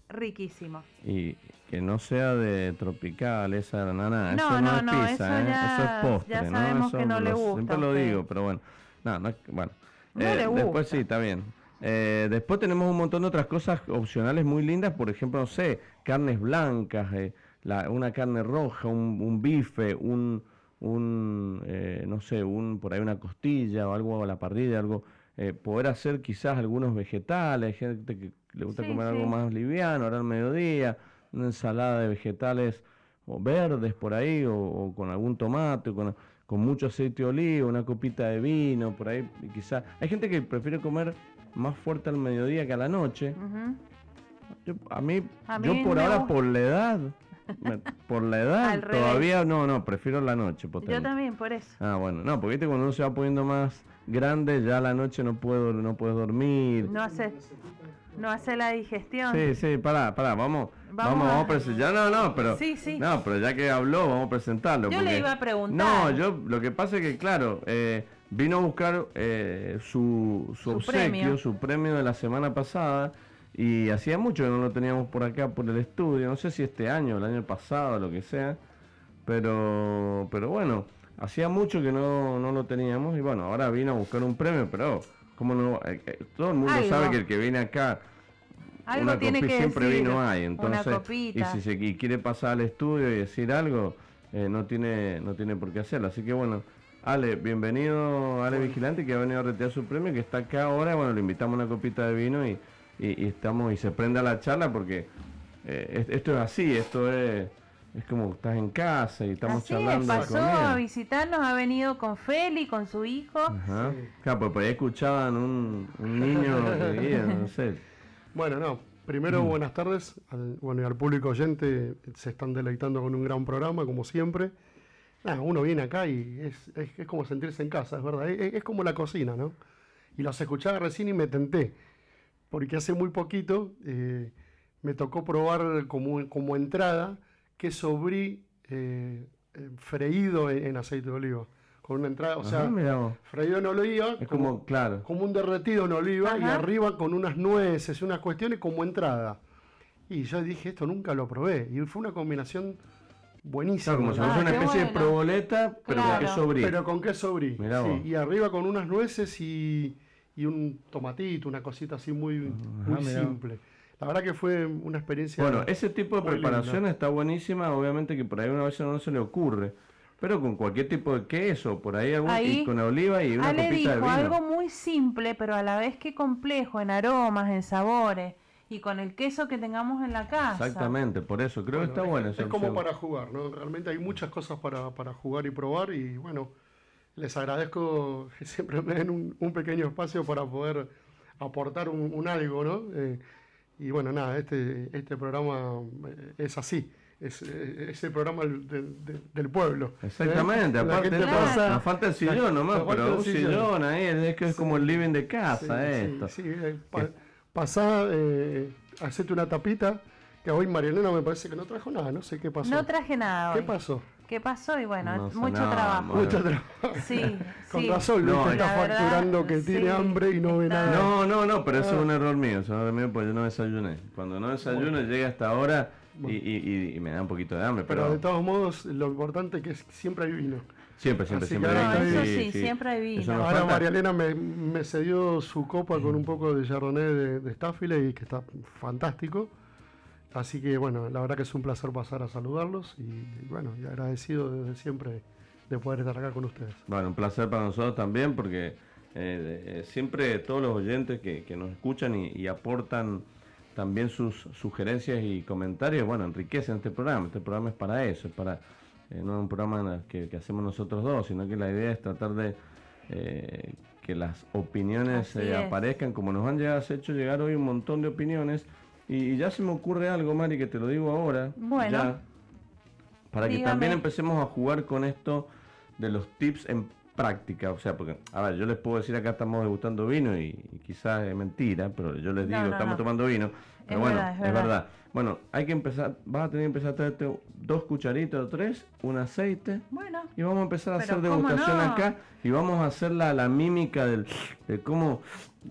riquísimo. Y que no sea de tropical, esa nana, no, eso no, no es pizza, eso, ¿eh? eso, es postre, ya sabemos ¿no? que no le gusta. Siempre lo digo, pero bueno, no, no, bueno. Eh, después sí, está bien. Eh, después tenemos un montón de otras cosas opcionales muy lindas, por ejemplo, no sé, carnes blancas, eh, la, una carne roja, un, un bife, un, un eh, no sé, un por ahí una costilla o algo a la parrilla, algo, poder hacer quizás algunos vegetales, gente que le gusta comer algo más liviano, ahora al mediodía, una ensalada de vegetales o verdes por ahí, o, con algún tomate, con, con, mucho aceite de oliva, una copita de vino, por ahí quizás. Hay gente que prefiere comer más fuerte al mediodía que a la noche. a mí, yo por ahora, por la edad, por la edad, todavía no, no, prefiero la noche. Yo también, por eso. Ah, bueno, no, porque cuando uno se va poniendo más grande, ya a la noche no puedo, no puedo dormir. No hace, no hace la digestión. Sí, sí, pará, pará, vamos, vamos, vamos, a presentar. Ya no, no, pero. Sí, sí. No, pero ya que habló, vamos a presentarlo. Yo le iba a preguntar. No, yo, lo que pasa es que, claro, eh, vino a buscar eh, su, su, obsequio, su premio de la semana pasada. Y hacía mucho que no lo teníamos por acá, por el estudio. No sé si este año, el año pasado, lo que sea. Pero, pero bueno, hacía mucho que no, no lo teníamos. Y bueno, ahora vino a buscar un premio, pero como no? Eh, eh, todo el mundo sabe que el que viene acá una tiene que siempre vino hay, entonces y si se quiere pasar al estudio y decir algo, eh, no tiene no tiene por qué hacerlo. Así que bueno, Ale, bienvenido Ale Vigilante que ha venido a retirar su premio, que está acá ahora, bueno, le invitamos una copita de vino y, y, estamos y se prende a la charla porque esto es así, esto es es como estás en casa y estamos Así charlando. Es, pasó a visitarnos, ha venido con Feli, con su hijo. Ajá. Claro, pues por ahí escuchaban un, un niño que no sé. Bueno, no. Primero, mm. buenas tardes. Al, bueno, y al público oyente se están deleitando con un gran programa, como siempre. Uno viene acá y es, es, como sentirse en casa, es verdad. Es, como la cocina, ¿no? Y los escuchaba recién y me tenté. Porque hace muy poquito eh, me tocó probar como, como entrada queso brie eh, eh, freído en, aceite de oliva. Con una entrada, o sea, freído en oliva, es como, claro. como un derretido en oliva y arriba con unas nueces, unas cuestiones como entrada. Y yo dije, esto nunca lo probé. Y fue una combinación buenísima. como si fuese una ah, especie de proboleta, pero con queso brie. Pero con queso y arriba con unas nueces y, y un tomatito, una cosita así muy, Ajá, muy simple. La verdad que fue una experiencia. Bueno, ese tipo de linda. preparación está buenísima, obviamente que por ahí una vez no se le ocurre, pero con cualquier tipo de queso, por ahí, algún- Ahí, y con oliva y una Ale copita de dijo vino. algo muy simple, pero a la vez que complejo en aromas, en sabores y con el queso que tengamos en la casa. Exactamente, por eso creo que Bueno, está es, bueno es esa como para jugar, ¿no? Realmente hay muchas cosas para, para jugar y probar y bueno, les agradezco que siempre me den un, un pequeño espacio para poder aportar un, un algo, ¿no? Eh, y bueno, nada, este, este programa eh, es así, es, eh, es el programa del, del- del- del pueblo. ¿eh? Exactamente, La aparte Claro. nos falta el la- sillón nomás, pero un sillón. sillón ahí, es que es como el living de casa sí, esto. sí, eh, pasá, eh, hacete una tapita, que hoy Marielena me parece que no trajo nada, no sé qué pasó. No traje nada ¿Qué hoy. pasó? ¿Qué pasó? Y bueno, No mucho nada, trabajo. Bueno. Mucho trabajo. Sí, Con sí. razón, No, está verdad, facturando que tiene sí, hambre y no ve nada. No, no, no, pero eso Ah. es un error mío, eso es un error mío porque yo no desayuné. Cuando no desayuno llega hasta ahora y, y- y- y me da un poquito de hambre, Pero pero, de todos modos, lo importante es que siempre hay vino. Siempre, siempre, Así siempre. que hay ahora vino, bien. Sí, sí, siempre hay vino. Eso Ahora falta. María Elena me, me cedió su copa con un poco de Chardonnay de, de Staffile y que está fantástico. Así que bueno, la verdad que es un placer pasar a saludarlos y bueno, y agradecido desde siempre de poder estar acá con ustedes. Bueno, un placer para nosotros también porque eh, eh, siempre todos los oyentes que, que nos escuchan y, y aportan también sus sugerencias y comentarios, bueno, enriquecen este programa. Este programa es para eso, es para, eh, no es un programa que, que hacemos nosotros dos, sino que la idea es tratar de eh, que las opiniones eh, aparezcan, como nos han llegado, has hecho llegar hoy un montón de opiniones. Y, y ya se me ocurre algo, Mari, que te lo digo ahora. Bueno. ya, para que también empecemos a jugar con esto de los tips en práctica. O sea, porque, a ver, yo les puedo decir acá estamos degustando vino y, y quizás es mentira, pero yo les digo, no, estamos no. tomando vino. Pero Es bueno, verdad, es es verdad. Bueno, hay que empezar, vas a tener que empezar a traerte dos cucharitas o tres, un aceite. Bueno, Y vamos a empezar a hacer ¿cómo degustación no? acá y vamos a hacer la, la mímica del, de cómo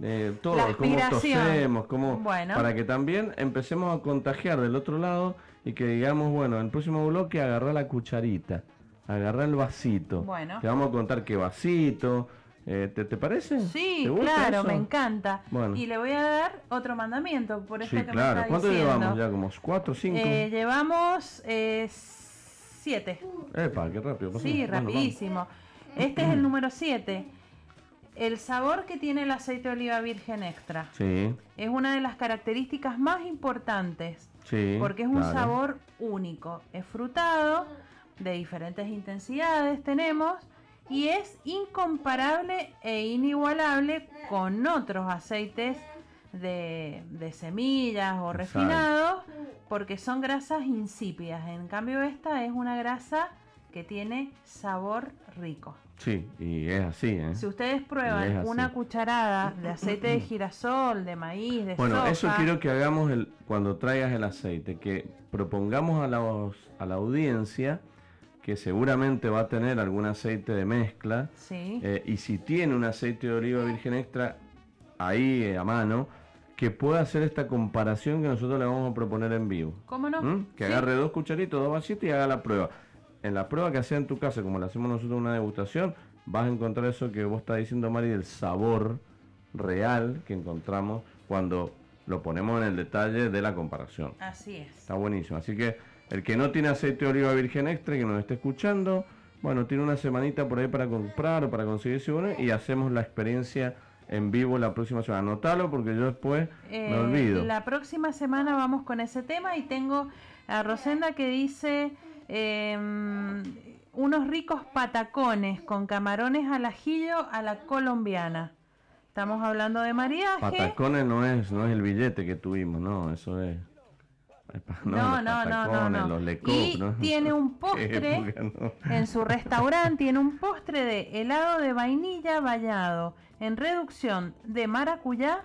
eh, todo, cómo tosemos, cómo, Bueno. para que también empecemos a contagiar del otro lado y que digamos, bueno, en el próximo bloque agarrar la cucharita, agarrar el vasito. Bueno. Te vamos a contar qué vasito, eh, ¿te, te parece? sí, ¿Te gusta claro, eso? me encanta. Bueno. Y le voy a dar otro mandamiento por esto Sí, que claro. me está ¿Cuánto diciendo. llevamos ya? ¿Como cuatro, cinco? Eh, llevamos eh, siete. Epa, qué rápido. Sí, Bueno, vamos. rapidísimo. Este es el número 7. El sabor que tiene el aceite de oliva virgen extra Sí, es una de las características más importantes sí. porque es un sabor único. Es frutado, de diferentes intensidades tenemos y es incomparable e inigualable con otros aceites de, de semillas o refinados porque son grasas insípidas. En cambio esta es una grasa que tiene sabor rico. Sí, y es así, ¿eh? Si ustedes prueban una cucharada de aceite de girasol, de maíz, de Bueno, soja, eso quiero que hagamos el, cuando traigas el aceite, que propongamos a la, a la audiencia que seguramente va a tener algún aceite de mezcla Sí. eh, y si tiene un aceite de oliva virgen extra ahí eh, a mano, que pueda hacer esta comparación que nosotros le vamos a proponer en vivo. ¿Cómo no? ¿Mm? Que Sí. agarre dos cucharitos, dos vasitos y haga la prueba. En la prueba que hacía en tu casa, como la hacemos nosotros en una degustación, vas a encontrar eso que vos estás diciendo, Mari, del sabor real que encontramos cuando lo ponemos en el detalle de la comparación. Así es. Está buenísimo. Así que el que no tiene aceite de oliva virgen extra, que nos esté escuchando, bueno, tiene una semanita por ahí para comprar o para conseguirse uno y hacemos la experiencia en vivo la próxima semana. Anotalo porque yo después me Eh, olvido. La próxima semana vamos con ese tema y tengo a Rosenda que dice em, unos ricos patacones con camarones al ajillo a la colombiana. Estamos hablando de maridaje. Patacones no es, no es el billete que tuvimos, no, eso es. No, no, no, no. Los Y tiene un postre en su restaurante, tiene un postre de helado de vainilla vallado en reducción de maracuyá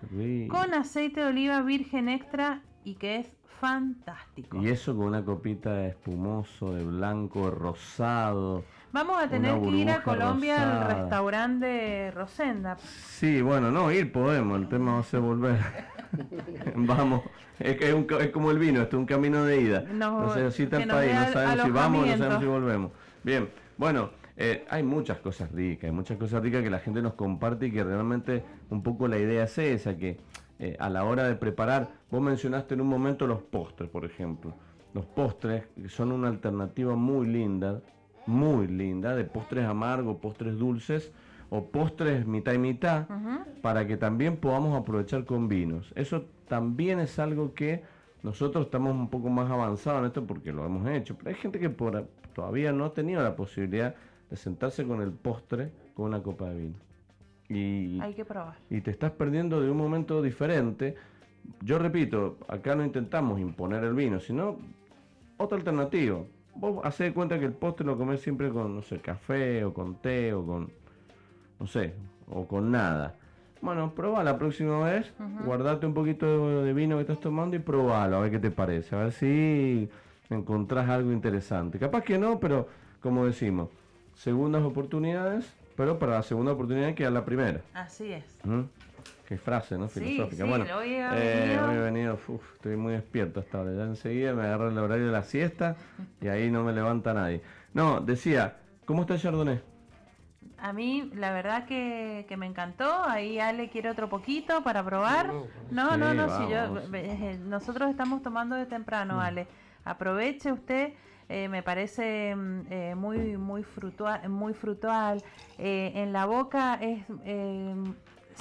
con aceite de oliva virgen extra y que es fantástico. Y eso con una copita de espumoso, de blanco, de rosado. Vamos a tener que ir a Colombia rosada. al restaurante Rosenda. Sí, bueno, no, ir podemos, el tema va a ser volver. vamos, es, que es, un es como el vino, esto es un camino de ida. No, no sé si está que el nos país, no sabemos si vamos, no sabemos si volvemos. Bien, bueno, Eh, hay muchas cosas ricas, hay muchas cosas ricas que la gente nos comparte y que realmente un poco la idea es esa, que eh, a la hora de preparar, vos mencionaste en un momento los postres, por ejemplo. Los postres son una alternativa muy linda, muy linda, de postres amargos, postres dulces o postres mitad y mitad, para que también podamos aprovechar con vinos. Eso también es algo que nosotros estamos un poco más avanzados en esto porque lo hemos hecho, pero hay gente que todavía no ha tenido la posibilidad de sentarse con el postre con una copa de vino. Y, Hay que probar. Y te estás perdiendo de un momento diferente. Yo repito, acá no intentamos imponer el vino, sino otra alternativa. Vos hacés cuenta que el postre lo comés siempre con, no sé, café o con té o con, no sé, o con nada. Bueno, prueba la próxima vez, guardate un poquito de, vino que estás tomando y probalo, a ver qué te parece, a ver si encontrás algo interesante. Capaz que no, pero como decimos, segundas oportunidades, pero para la segunda oportunidad hay que dar la primera. Así es. ¿Mm? Qué frase, ¿no? Filosófica. bueno, hoy he eh, venido, estoy muy despierto hasta ahora. Ya enseguida me agarro el horario de la siesta y ahí no me levanta nadie. No, decía, ¿cómo está el Chardonnay? A mí, la verdad que, me encantó. Ahí Ale quiere otro poquito para probar. No, no, no, si yo, eh, nosotros estamos tomando de temprano, mm. Ale. Aproveche usted. Eh, me parece mm, eh, muy muy frutual, muy frutual. en la boca es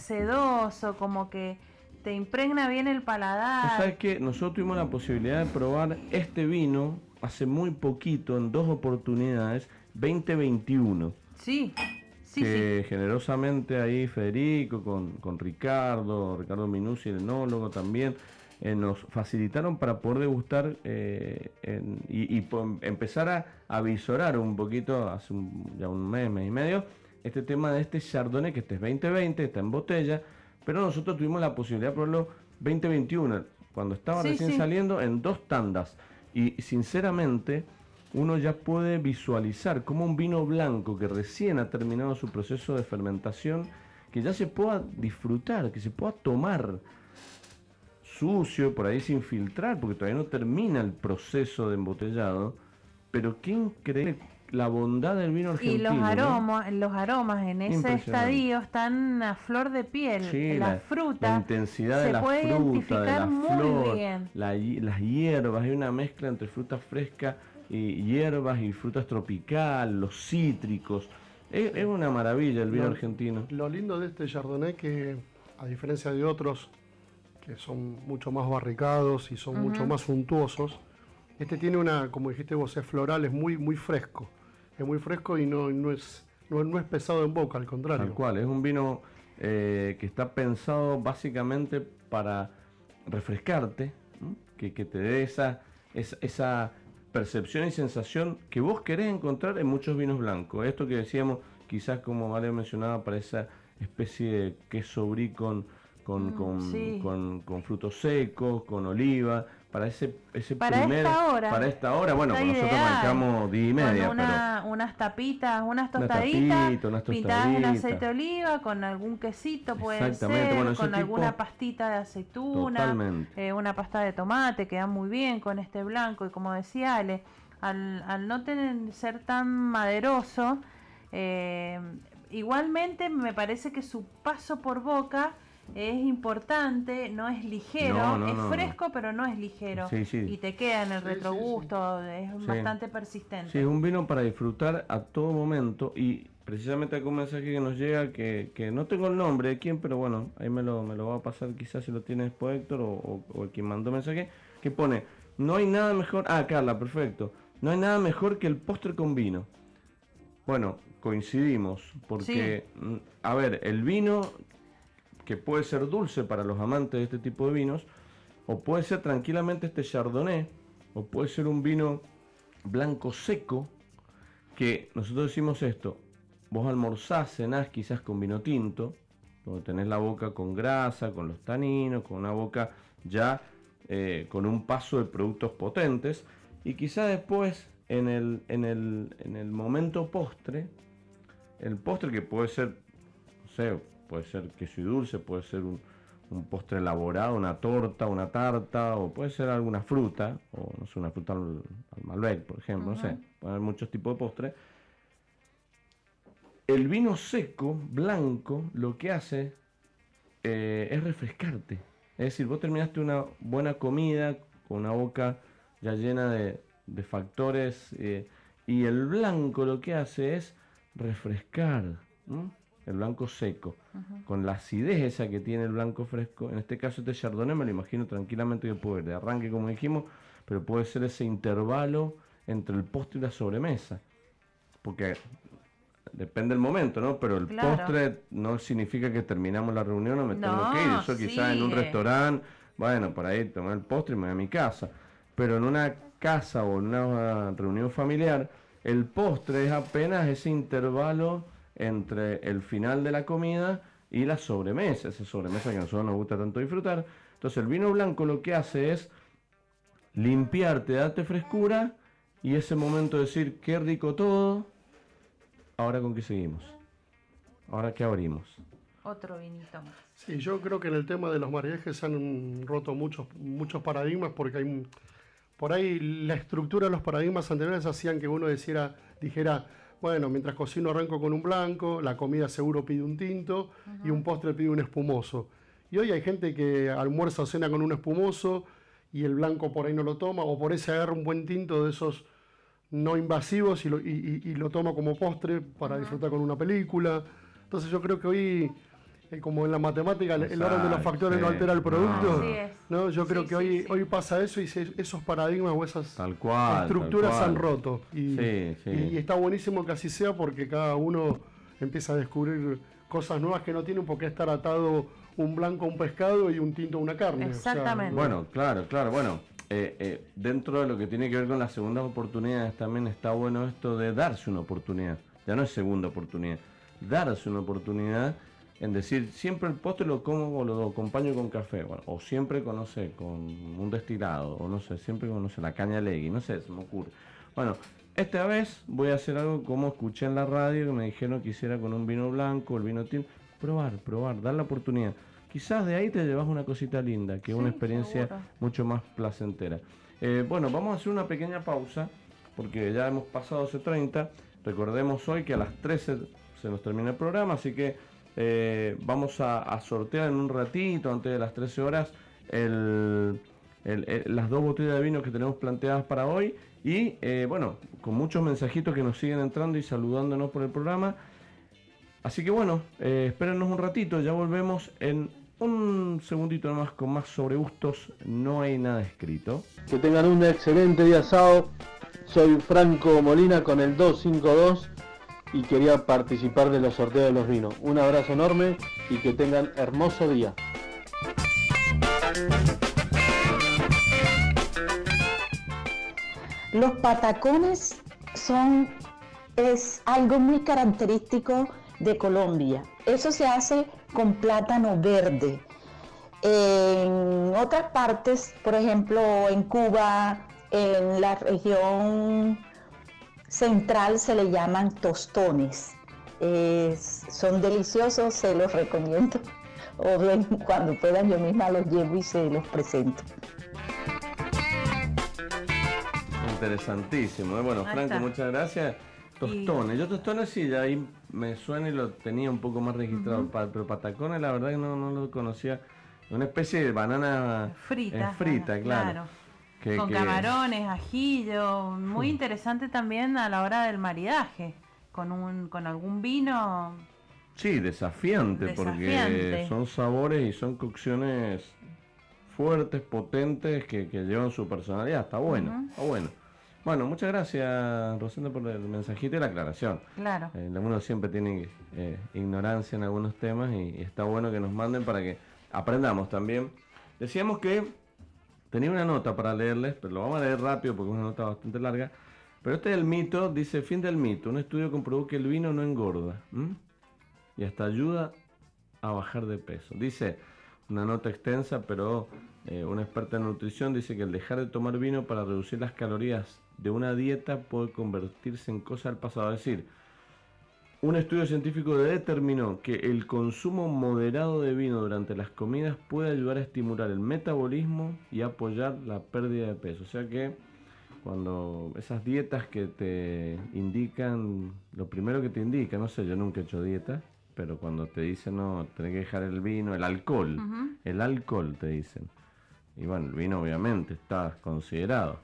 sedoso, como que te impregna bien el paladar. ¿Sabes que Nosotros tuvimos la posibilidad de probar este vino hace muy poquito, en dos oportunidades, 2021. Sí que generosamente ahí Federico, con, Ricardo, Ricardo Minucci, el enólogo también, eh, nos facilitaron para poder degustar eh, y, empezar a avisorar un poquito, hace ya un mes, mes y medio, este tema de este Chardonnay, que este es 2020, está en botella, pero nosotros tuvimos la posibilidad de probarlo 2021, cuando estaba recién saliendo, en dos tandas. Y sinceramente uno ya puede visualizar como un vino blanco que recién ha terminado su proceso de fermentación, que ya se pueda disfrutar, que se pueda tomar sucio, por ahí sin filtrar, porque todavía no termina el proceso de embotellado, pero qué increíble la bondad del vino argentino. Y los aromas, los aromas en ese estadio están a flor de piel. la, fruta. La intensidad de la fruta, de la flor, las hierbas, hay una mezcla entre fruta fresca y hierbas y frutas tropicales, los cítricos. Es, una maravilla el vino argentino. Lo lindo de este Chardonnay que, a diferencia de otros que son mucho más barricados y son mucho más suntuosos, este tiene una, como dijiste vos, es floral, es muy, muy fresco. Es muy fresco y no, no, es, no, es pesado en boca, al contrario. Tal cual, es un vino eh, que está pensado básicamente para refrescarte, que, que, te dé esa, esa percepción y sensación que vos querés encontrar en muchos vinos blancos. Esto que decíamos, quizás como María mencionaba, para esa especie de queso brie con, con, mm, con, frutos secos, con oliva, para ese, ese para esta hora. Para esta hora, bueno, nosotros marcamos día y media. unas tapitas, unas tostaditas, pintadas en aceite de oliva, con algún quesito puede ser, con alguna pastita de aceituna, eh, una pasta de tomate, queda muy bien con este blanco. Y como decía Ale, al, al no tener, ser tan maderoso, eh, igualmente me parece que su paso por boca es importante, no es ligero, es fresco pero no es ligero. Y te queda en el retrogusto, es bastante persistente. Sí, es un vino para disfrutar a todo momento y precisamente hay un mensaje que nos llega que, que, no tengo el nombre de quién, pero bueno, ahí me lo, me lo va a pasar quizás si lo tiene después Héctor o, el quien mandó mensaje, que pone, no hay nada mejor, ah Carla, perfecto, no hay nada mejor que el postre con vino. Bueno, coincidimos, porque, mm, a ver, el vino que puede ser dulce para los amantes de este tipo de vinos, o puede ser tranquilamente este chardonnay, o puede ser un vino blanco seco, que nosotros decimos esto, vos almorzás, cenás quizás con vino tinto, donde tenés la boca con grasa, con los taninos, con una boca ya eh, con un paso de productos potentes, y quizás después en el, en el, en el momento postre, el postre que puede ser, no sé, puede ser queso y dulce, puede ser un, postre elaborado, una torta, una tarta, o puede ser alguna fruta, o no sé, una fruta al, Malbec, por ejemplo, no sé, puede haber muchos tipos de postres. el vino seco, blanco, lo que hace eh, es refrescarte. Es decir, vos terminaste una buena comida con una boca ya llena de, de factores eh, y el blanco lo que hace es refrescar. El blanco seco, con la acidez esa que tiene el blanco fresco. En este caso este chardonnay me lo imagino tranquilamente que puede de arranque como dijimos, pero puede ser ese intervalo entre el postre y la sobremesa. Porque depende del momento, ¿no? Pero el postre no significa que terminamos la reunión o me tengo que ir. Eso quizás en un restaurante, bueno, por ahí tomar el postre y me voy a mi casa. Pero en una casa o en una reunión familiar, el postre es apenas ese intervalo entre el final de la comida y la sobremesa, esa sobremesa que a nosotros nos gusta tanto disfrutar. Entonces el vino blanco lo que hace es limpiarte, darte frescura y ese momento de decir, qué rico todo, ahora con qué seguimos, ahora qué abrimos. Otro vinito más. Sí, yo creo que en el tema de los mariajes se han roto muchos, muchos paradigmas porque hay por ahí la estructura de los paradigmas anteriores hacían que uno dijera, dijera bueno, mientras cocino arranco con un blanco, la comida seguro pide un tinto y un postre pide un espumoso. Y hoy hay gente que almuerza o cena con un espumoso y el blanco por ahí no lo toma, o por ahí se agarra un buen tinto de esos no invasivos y lo, y, lo toma como postre para disfrutar con una película. Entonces yo creo que hoy como en la matemática, el orden de los factores no altera el producto. No. Yo creo que hoy, hoy pasa eso y esos paradigmas o esas estructuras se han roto. Y, y, está buenísimo que así sea porque cada uno empieza a descubrir cosas nuevas que no tienen por qué estar atado un blanco a un pescado y un tinto a una carne. Exactamente. bueno, claro, claro. Bueno, eh, eh, dentro de lo que tiene que ver con las segundas oportunidades también está bueno esto de darse una oportunidad. Ya no es segunda oportunidad. Darse una oportunidad en decir, siempre el postre lo como o lo acompaño con café, o siempre con, no sé, con un destilado, o no sé, siempre con, no sé, la caña legui, no sé, se me ocurre. Bueno, esta vez voy a hacer algo como escuché en la radio que me dijeron que hiciera con un vino blanco, el vino tinto, probar, probar, dar la oportunidad. Quizás de ahí te llevas una cosita linda, que es una experiencia mucho más placentera. Eh, bueno, vamos a hacer una pequeña pausa, porque ya hemos pasado ese 30. Recordemos hoy que a las 13 se nos termina el programa, así que eh, vamos a, sortear en un ratito, antes de las 13 horas, las dos botellas de vino que tenemos planteadas para hoy. Y eh, bueno, con muchos mensajitos que nos siguen entrando y saludándonos por el programa. Así que bueno, eh, espérenos un ratito, ya volvemos en un segundito más con más sobre gustos. No hay nada escrito. Que tengan un excelente día sábado. Soy Franco Molina con el 252 y quería participar de los sorteos de los vinos. Un abrazo enorme y que tengan hermoso día. Los patacones son es algo muy característico de Colombia. Eso se hace con plátano verde. En otras partes, por ejemplo, en Cuba, en la región central se le llaman tostones. son deliciosos, se los recomiendo. O cuando puedan yo misma los llevo y se los presento. Interesantísimo. ¿eh? Bueno, Franco, muchas gracias. Tostones. Yo tostones sí, ya ahí me suena y lo tenía un poco más registrado. Pero patacones la verdad que no, no lo conocía. Una especie de banana frita. frita, claro con camarones, ajillo, muy hmm. interesante también a la hora del maridaje, con un con algún vino. Sí, desafiante, porque son sabores y son cocciones fuertes, potentes, que, llevan su personalidad. Está bueno, está bueno. Bueno, muchas gracias, Rosenda, por el mensajito y la aclaración. Claro. Eh, uno siempre tiene eh, ignorancia en algunos temas y está bueno que nos manden para que aprendamos también. Decíamos que Tenía una nota para leerles, pero lo vamos a leer rápido porque es una nota bastante larga. Pero este es el mito, dice, fin del mito. Un estudio comprobó que el vino no engorda y hasta ayuda a bajar de peso. Dice, una nota extensa, pero eh, una experta en nutrición dice que el dejar de tomar vino para reducir las calorías de una dieta puede convertirse en cosa del pasado. Es decir, un estudio científico determinó que el consumo moderado de vino durante las comidas puede ayudar a estimular el metabolismo y apoyar la pérdida de peso. O sea que cuando esas dietas que te indican, lo primero que te indica, no sé, yo nunca he hecho dieta, pero cuando te dicen no, tenés que dejar el vino, el alcohol, el alcohol te dicen. Y bueno, el vino obviamente está considerado,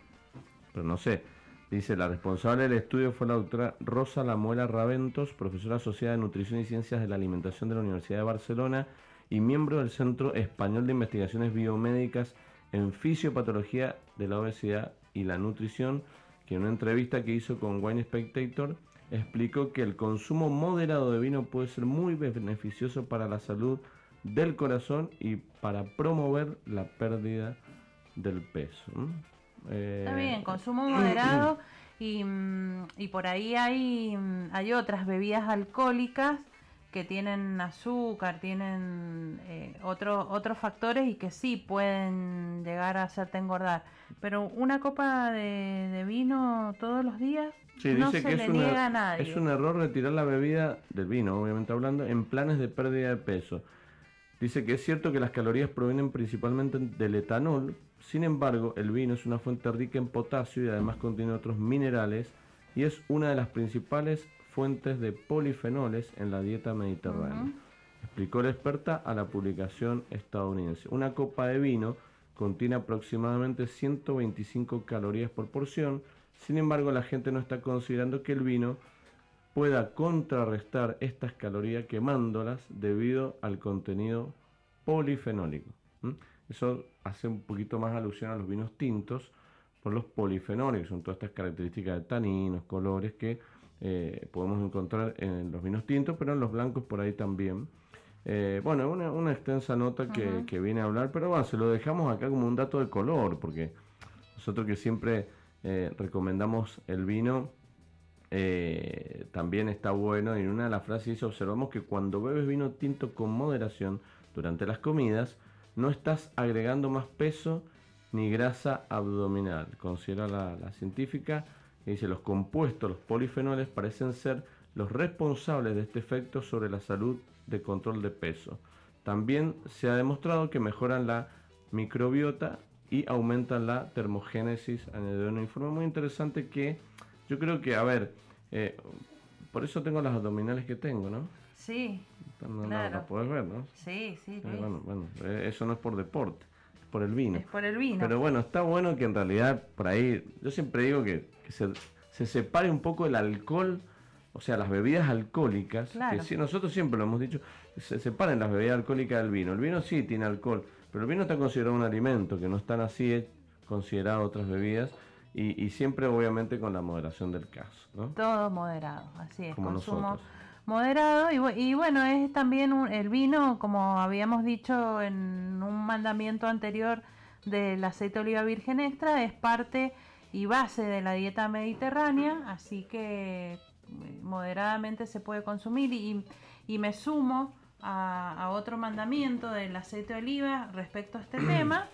pero no sé. Dice, la responsable del estudio fue la doctora Rosa Lamuela Raventos, profesora asociada de Nutrición y Ciencias de la Alimentación de la Universidad de Barcelona y miembro del Centro Español de Investigaciones Biomédicas en Fisiopatología de la Obesidad y la Nutrición, que en una entrevista que hizo con Wine Spectator explicó que el consumo moderado de vino puede ser muy beneficioso para la salud del corazón y para promover la pérdida del peso. Está bien, consumo moderado y, mm, y por ahí hay, mm, hay otras bebidas alcohólicas que tienen azúcar, tienen eh, otros factores y que sí pueden llegar a hacerte engordar. Pero una copa de, vino todos los días no se le niega a nadie. Es un error retirar la bebida del vino, obviamente hablando, en planes de pérdida de peso. Dice que es cierto que las calorías provienen principalmente del etanol, sin embargo, el vino es una fuente rica en potasio y además contiene otros minerales y es una de las principales fuentes de polifenoles en la dieta mediterránea. Explicó la experta a la publicación estadounidense. Una copa de vino contiene aproximadamente 125 calorías por porción, sin embargo la gente no está considerando que el vino pueda contrarrestar estas calorías quemándolas debido al contenido polifenólico. Eso hace un poquito más alusión a los vinos tintos por los polifenoles, que son todas estas características de taninos, colores que eh, podemos encontrar en los vinos tintos, pero en los blancos por ahí también. Eh, bueno, una, una extensa nota que, viene a hablar, pero bueno, se lo dejamos acá como un dato de color, porque nosotros que siempre eh, recomendamos el vino, también está bueno. Y en una de las frases dice, observamos que cuando bebes vino tinto con moderación durante las comidas, no estás agregando más peso ni grasa abdominal. Considera la, científica dice, los compuestos, los polifenoles parecen ser los responsables de este efecto sobre la salud de control de peso. También se ha demostrado que mejoran la microbiota y aumentan la termogénesis, añadió un informe muy interesante que yo creo que, a ver, eh, por eso tengo las abdominales que tengo, ¿no? Sí. No, claro. puedes ver, ¿no? Sí, sí. Eh, bueno, bueno, eh, eso no es por deporte, es por el vino. Es por el vino. Pero bueno, está bueno que en realidad por ahí, yo siempre digo que que se, separe un poco el alcohol, o sea, las bebidas alcohólicas, que si, nosotros siempre lo hemos dicho, se separen las bebidas alcohólicas del vino. El vino sí tiene alcohol, pero el vino está considerado un alimento, que no están así consideradas otras bebidas. Y, siempre obviamente con la moderación del caso. ¿no? Todo moderado, así es, consumo moderado y, y, bueno, es también el vino, como habíamos dicho en un mandamiento anterior del aceite de oliva virgen extra, es parte y base de la dieta mediterránea, así que eh, moderadamente se puede consumir y, me sumo a, otro mandamiento del aceite de oliva respecto a este tema,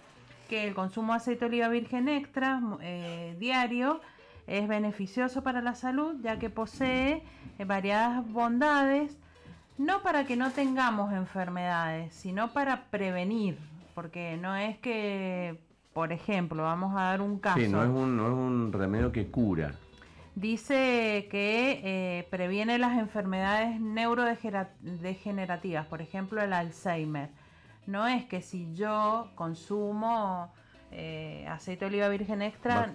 que el consumo de aceite de oliva virgen extra eh, diario es beneficioso para la salud ya que posee eh, variadas bondades, no para que no tengamos enfermedades, sino para prevenir, porque no es que por ejemplo, vamos a dar un caso. Sí, no es un, no es un remedio que cura. Dice que eh, previene las enfermedades neurodegenerativas, por ejemplo el Alzheimer. No es que si yo consumo eh, aceite de oliva virgen extra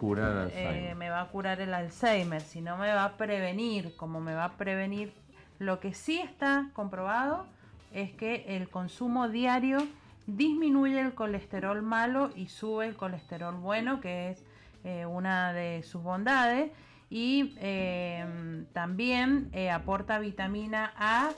eh, me va a curar el Alzheimer, sino me va a prevenir, como me va a prevenir. Lo que sí está comprobado es que el consumo diario disminuye el colesterol malo y sube el colesterol bueno, que es eh, una de sus bondades. Y también aporta vitamina A,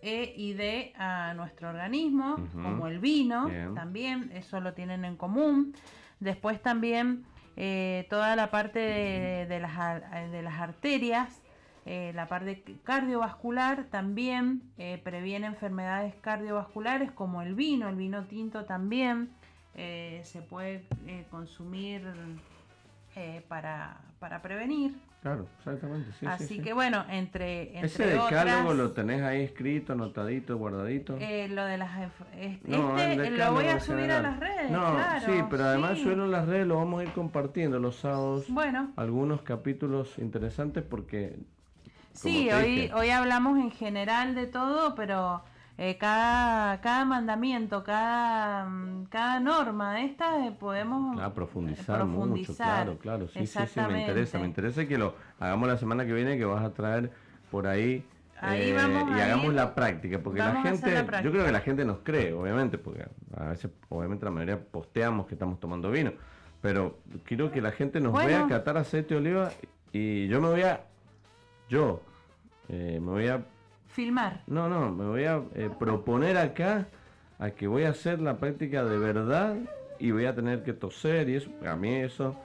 E y D a nuestro organismo, como el vino, también, eso lo tienen en común. Después también eh, toda la parte de, las, de las arterias eh, la parte cardiovascular también eh, previene enfermedades cardiovasculares como el vino, el vino tinto también eh, se puede consumir eh, para, para prevenir. Claro, exactamente. Sí, Así sí, sí. que bueno, entre, entre Ese decálogo otras, lo tenés ahí escrito, anotadito, guardadito. eh, lo de las este, No, este lo voy a subir general. a las redes. No, claro, sí, pero además subirlo en las redes lo vamos a ir compartiendo los sábados. Bueno, Algunos capítulos interesantes porque. sí, hoy, dije, hoy hablamos en general de todo, pero eh, cada, cada mandamiento, cada, mm, cada norma de estas eh, podemos Ah, profundizar, eh, mucho, profundizar. claro, claro. Sí, sí, sí, me interesa. Me interesa que lo hagamos la semana que viene, que vas a traer por ahí. Ahí eh, vamos y hagamos ir- la práctica, porque la gente, la yo creo que la gente nos cree, obviamente, porque a veces, obviamente, la mayoría posteamos que estamos tomando vino, pero quiero que la gente nos Bueno. vea catar aceite de oliva y yo me voy a, yo, eh, me voy a Filmar. no, no, me voy a eh, proponer acá a que voy a hacer la práctica de verdad y voy a tener que toser y eso, a mí eso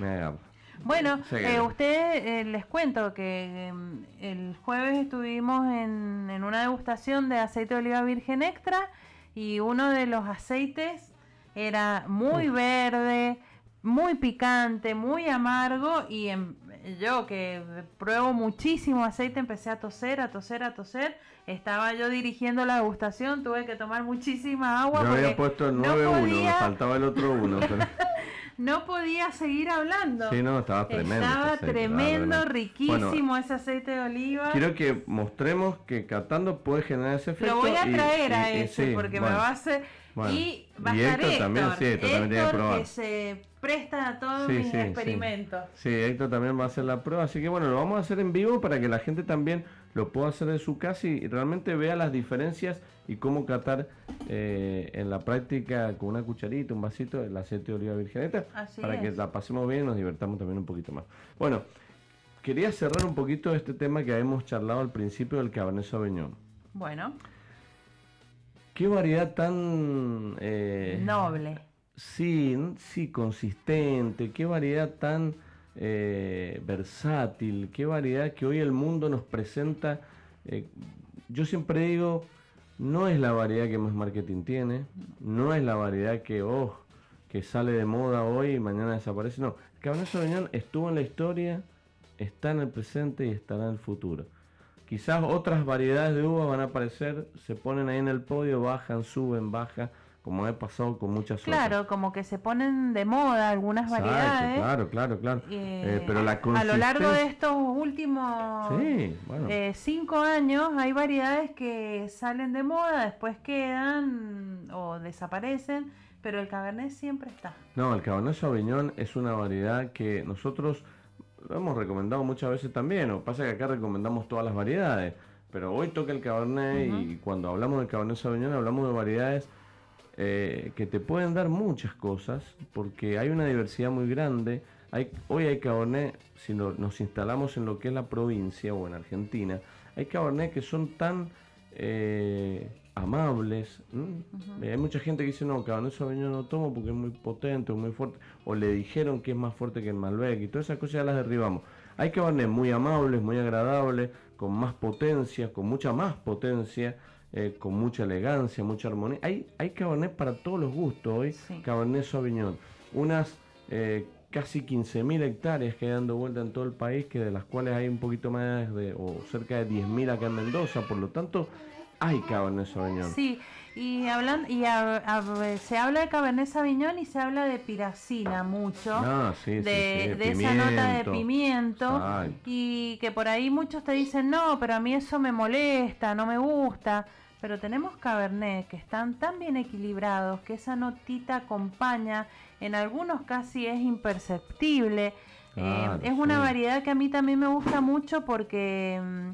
me agarra. Bueno, eh, ustedes eh, les cuento que em, el jueves estuvimos en, en una degustación de aceite de oliva virgen extra y uno de los aceites era muy verde, muy picante, muy amargo y em- yo que pruebo muchísimo aceite empecé a toser, a toser, a toser. Estaba yo dirigiendo la degustación, tuve que tomar muchísima agua. Yo había puesto el no 9-1, me podía- faltaba el otro 1. Pero... no podía seguir hablando. Sí, no, estaba tremendo. Estaba aceite, tremendo, estaba riquísimo Bueno, ese aceite de oliva. quiero que mostremos que catando puede generar ese efecto. Lo voy a y- traer a y- y ese sí, porque bueno. me va a hacer. bueno. Y va a estar Héctor Héctor. también, sí, Héctor también tiene que probar. que se presta a todos Sí, mis sí, sí. experimentos. Sí, Héctor también va a hacer la prueba, así que bueno, lo vamos a hacer en vivo para que la gente también lo pueda hacer en su casa y realmente vea las diferencias y cómo catar eh, en la práctica con una cucharita, un vasito, el aceite de oliva virgeneta, Así para que la pasemos bien y nos divertamos también un poquito más. Bueno, quería cerrar un poquito este tema que habíamos charlado al principio del Cabernet Sauvignon. Bueno, Qué variedad tan... eh, noble. Sí, sí, consistente, qué variedad tan eh, versátil, qué variedad que hoy el mundo nos presenta. eh, yo siempre digo, no es la variedad que más marketing tiene, no es la variedad que, oh, que sale de moda hoy y mañana desaparece, no. Cabernet Sauvignon estuvo en la historia, está en el presente y estará en el futuro. Quizás otras variedades de uva van a aparecer, se ponen ahí en el podio, bajan, suben, bajan, como ha pasado con muchas otras. Claro, como que se ponen de moda algunas Exacto, variedades. Claro, claro, claro. eh, Eh, pero la a lo largo de estos últimos Sí, bueno. eh, cinco años hay variedades que salen de moda, después quedan o desaparecen, pero el cabernet siempre está. No, el Cabernet Sauvignon es una variedad que nosotros lo hemos recomendado muchas veces también. Que pasa que acá recomendamos todas las variedades. Pero hoy toca el Cabernet y cuando hablamos del Cabernet Sauvignon hablamos de variedades eh, que te pueden dar muchas cosas porque hay una diversidad muy grande. Hay, hoy hay Cabernet, si no- nos instalamos en lo que es la provincia o en Argentina, hay Cabernet que son tan eh, amables. Eh, Hay mucha gente que dice, no, Cabernet Sauvignon no tomo porque es muy potente o muy fuerte, o le dijeron que es más fuerte que el Malbec y todas esas cosas ya las derribamos. Hay Cabernet muy amables, muy agradables, con más potencia, con mucha más potencia, eh, con mucha elegancia, mucha armonía. Hay, hay Cabernet para todos los gustos hoy, Sí. Cabernet Sauvignon. Unas eh, casi 15.000 hectáreas que hay dando vuelta en todo el país, que de las cuales hay un poquito más de, o cerca de 10.000 acá en Mendoza, por lo tanto, hay Cabernet Sauvignon. Sí, y hablan y a- a- se habla de Cabernet Sauvignon y se habla de piracina mucho. Ah, sí, sí, de, sí, de esa nota de pimiento. Exacto. y que por ahí muchos te dicen no, pero a mí eso me molesta, no me gusta. Pero tenemos Cabernet que están tan bien equilibrados que esa notita acompaña, en algunos casi es imperceptible. Eh, Claro, es una variedad que a mí también me gusta mucho porque mm,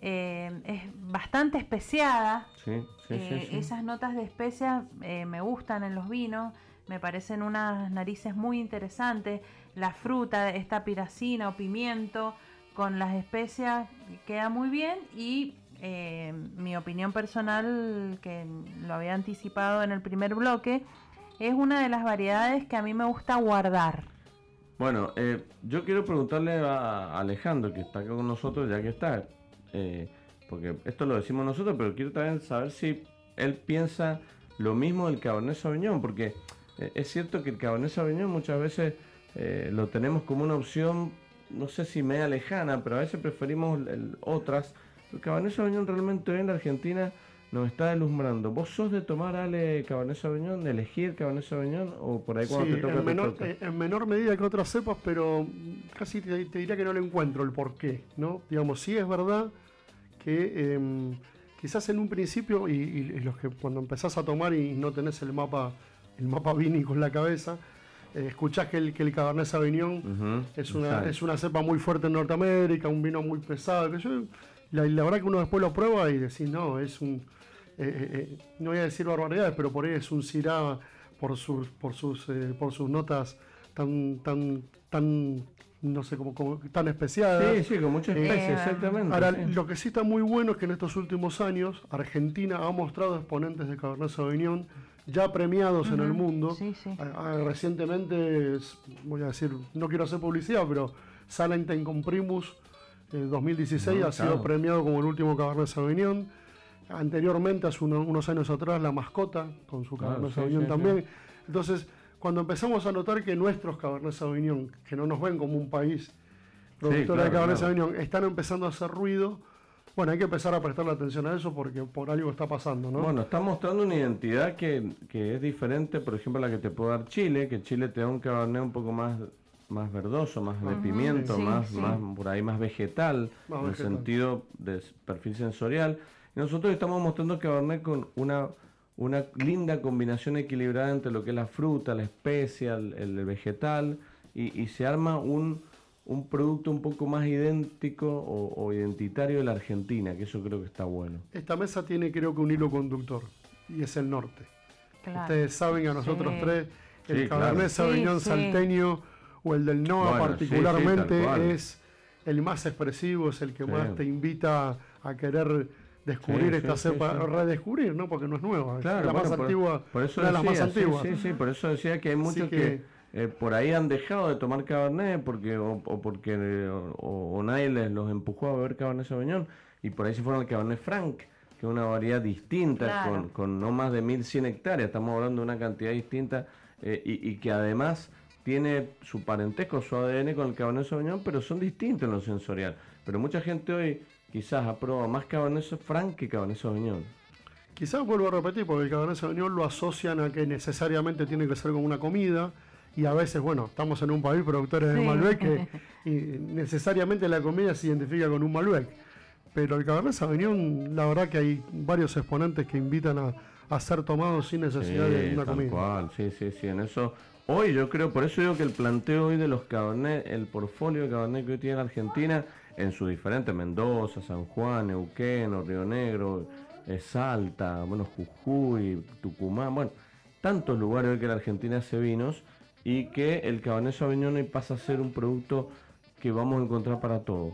eh, es bastante especiada. Sí, sí, Eh, sí, sí. Esas notas de especias eh, me gustan en los vinos, me parecen unas narices muy interesantes. La fruta, esta piracina o pimiento con las especias queda muy bien y eh, mi opinión personal, que lo había anticipado en el primer bloque, es una de las variedades que a mí me gusta guardar. Bueno, eh, yo quiero preguntarle a Alejandro, que está acá con nosotros, ya que está, eh, porque esto lo decimos nosotros, pero quiero también saber si él piensa lo mismo del Cabernet Sauvignon, porque eh, es cierto que el Cabernet Sauvignon muchas veces eh, lo tenemos como una opción, no sé si media lejana, pero a veces preferimos otras. El Cabernet Sauvignon realmente hoy en la Argentina nos está deslumbrando. ¿Vos sos de tomar Ale Cabernet Sauvignon, de elegir Cabernet Sauvignon o por ahí cuando te toca en menor, te en menor medida que otras cepas, pero casi te, diría que no le encuentro el porqué, ¿no? Digamos, sí es verdad que em, quizás en un principio, y, los que cuando empezás a tomar y no tenés el mapa, el mapa vínico en la cabeza, eh, escuchás que el, que el Cabernet Sauvignon es, una, es una cepa muy fuerte en Norteamérica, un vino muy pesado, que yo, la, la verdad que uno después lo prueba y decís, no, es un eh, eh, eh, no voy a decir barbaridades, pero por ahí es un Syrah por sus, por sus, por sus notas tan, tan, tan, no sé, como, tan especiales. Sí, sí, con muchas especies, exactamente. Ahora, lo que sí está muy bueno es que en estos últimos años Argentina ha mostrado exponentes de Cabernet Sauvignon ya premiados en el mundo. recientemente, voy a decir, no quiero hacer publicidad, pero Salentin con Primus 2016 ha sido premiado como el último Cabernet Sauvignon. Anteriormente, hace unos años atrás, la mascota, con su Cabernet Sauvignon también. Entonces, cuando empezamos a notar que nuestros Cabernet Sauvignon, que no nos ven como un país productor de Cabernet Sauvignon, están empezando a hacer ruido, bueno, hay que empezar a prestarle atención a eso porque por algo está pasando, ¿no? Bueno, está mostrando una identidad que, es diferente, por ejemplo, a la que te puede dar Chile, que Chile te da un Cabernet un poco más más verdoso, más de pimiento, más, más por ahí más vegetal, en el sentido de perfil sensorial nosotros estamos mostrando Cabernet con una, una linda combinación equilibrada entre lo que es la fruta, la especia, el, vegetal, y, se arma un, producto un poco más idéntico o, identitario de la Argentina, que eso creo que está bueno. Esta mesa tiene creo que un hilo conductor, y es el norte. Ustedes saben a nosotros tres, el Cabernet Sauvignon salteño o el del NOA particularmente es el más expresivo, es el que más te invita a querer descubrir esta cepa, redescubrir, ¿no? Porque no es nueva, claro, la más antigua, por eso decía, más antiguas. Sí, sí, por eso decía que hay muchos que, eh, por ahí han dejado de tomar Cabernet porque o, porque o, nadie les los empujó a beber Cabernet Sauvignon y por ahí se fueron al Cabernet Franc, que es una variedad distinta con, con, no más de 1100 hectáreas, estamos hablando de una cantidad distinta eh, y, y que además tiene su parentesco, su ADN con el Cabernet Sauvignon, pero son distintos en lo sensorial. Pero mucha gente hoy quizás aprueba más Cabernet Franc que Cabernet Sauvignon. Quizás vuelvo a repetir, porque el Cabernet Sauvignon lo asocian a que necesariamente tiene que ser como una comida, y a veces, bueno, estamos en un país productores de Malbec y necesariamente la comida se identifica con un Malbec. Pero el Cabernet Sauvignon, la verdad que hay varios exponentes que invitan a, ser tomados sin necesidad de una comida. Cual. Sí, sí, sí, en eso... Hoy yo creo, por eso digo que el planteo hoy de los Cabernet, el portfolio de Cabernet que hoy tiene Argentina, en sus diferentes, Mendoza, San Juan, Neuquén, Río Negro, eh, Salta, bueno, Jujuy, Tucumán, bueno, tantos lugares que la Argentina hace vinos y que el Cabernet Sauvignon hoy pasa a ser un producto que vamos a encontrar para todo,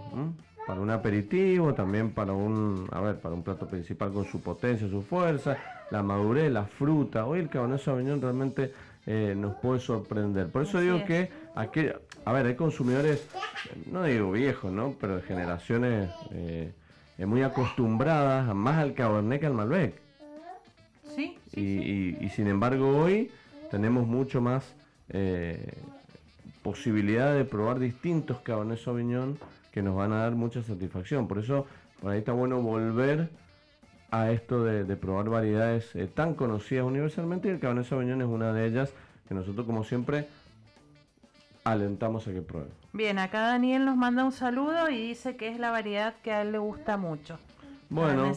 para un aperitivo, también para un, a ver, para un plato principal con su potencia, su fuerza, la madurez, la fruta. Hoy el Cabernet Sauvignon realmente eh, nos puede sorprender. Por eso digo que aquí, a ver, hay consumidores, no digo viejos, ¿no? Pero de generaciones eh, eh, muy acostumbradas más al Cabernet que al Malbec. Sí. y, sin embargo hoy tenemos mucho más posibilidad de probar distintos Cabernet Sauvignon que nos van a dar mucha satisfacción. Por eso, por ahí está bueno volver a esto de, probar variedades eh, tan conocidas universalmente y el Cabernet Sauvignon es una de ellas que nosotros como siempre alentamos a que prueben. Bien, acá Daniel nos manda un saludo y dice que es la variedad que a él le gusta mucho. Bueno,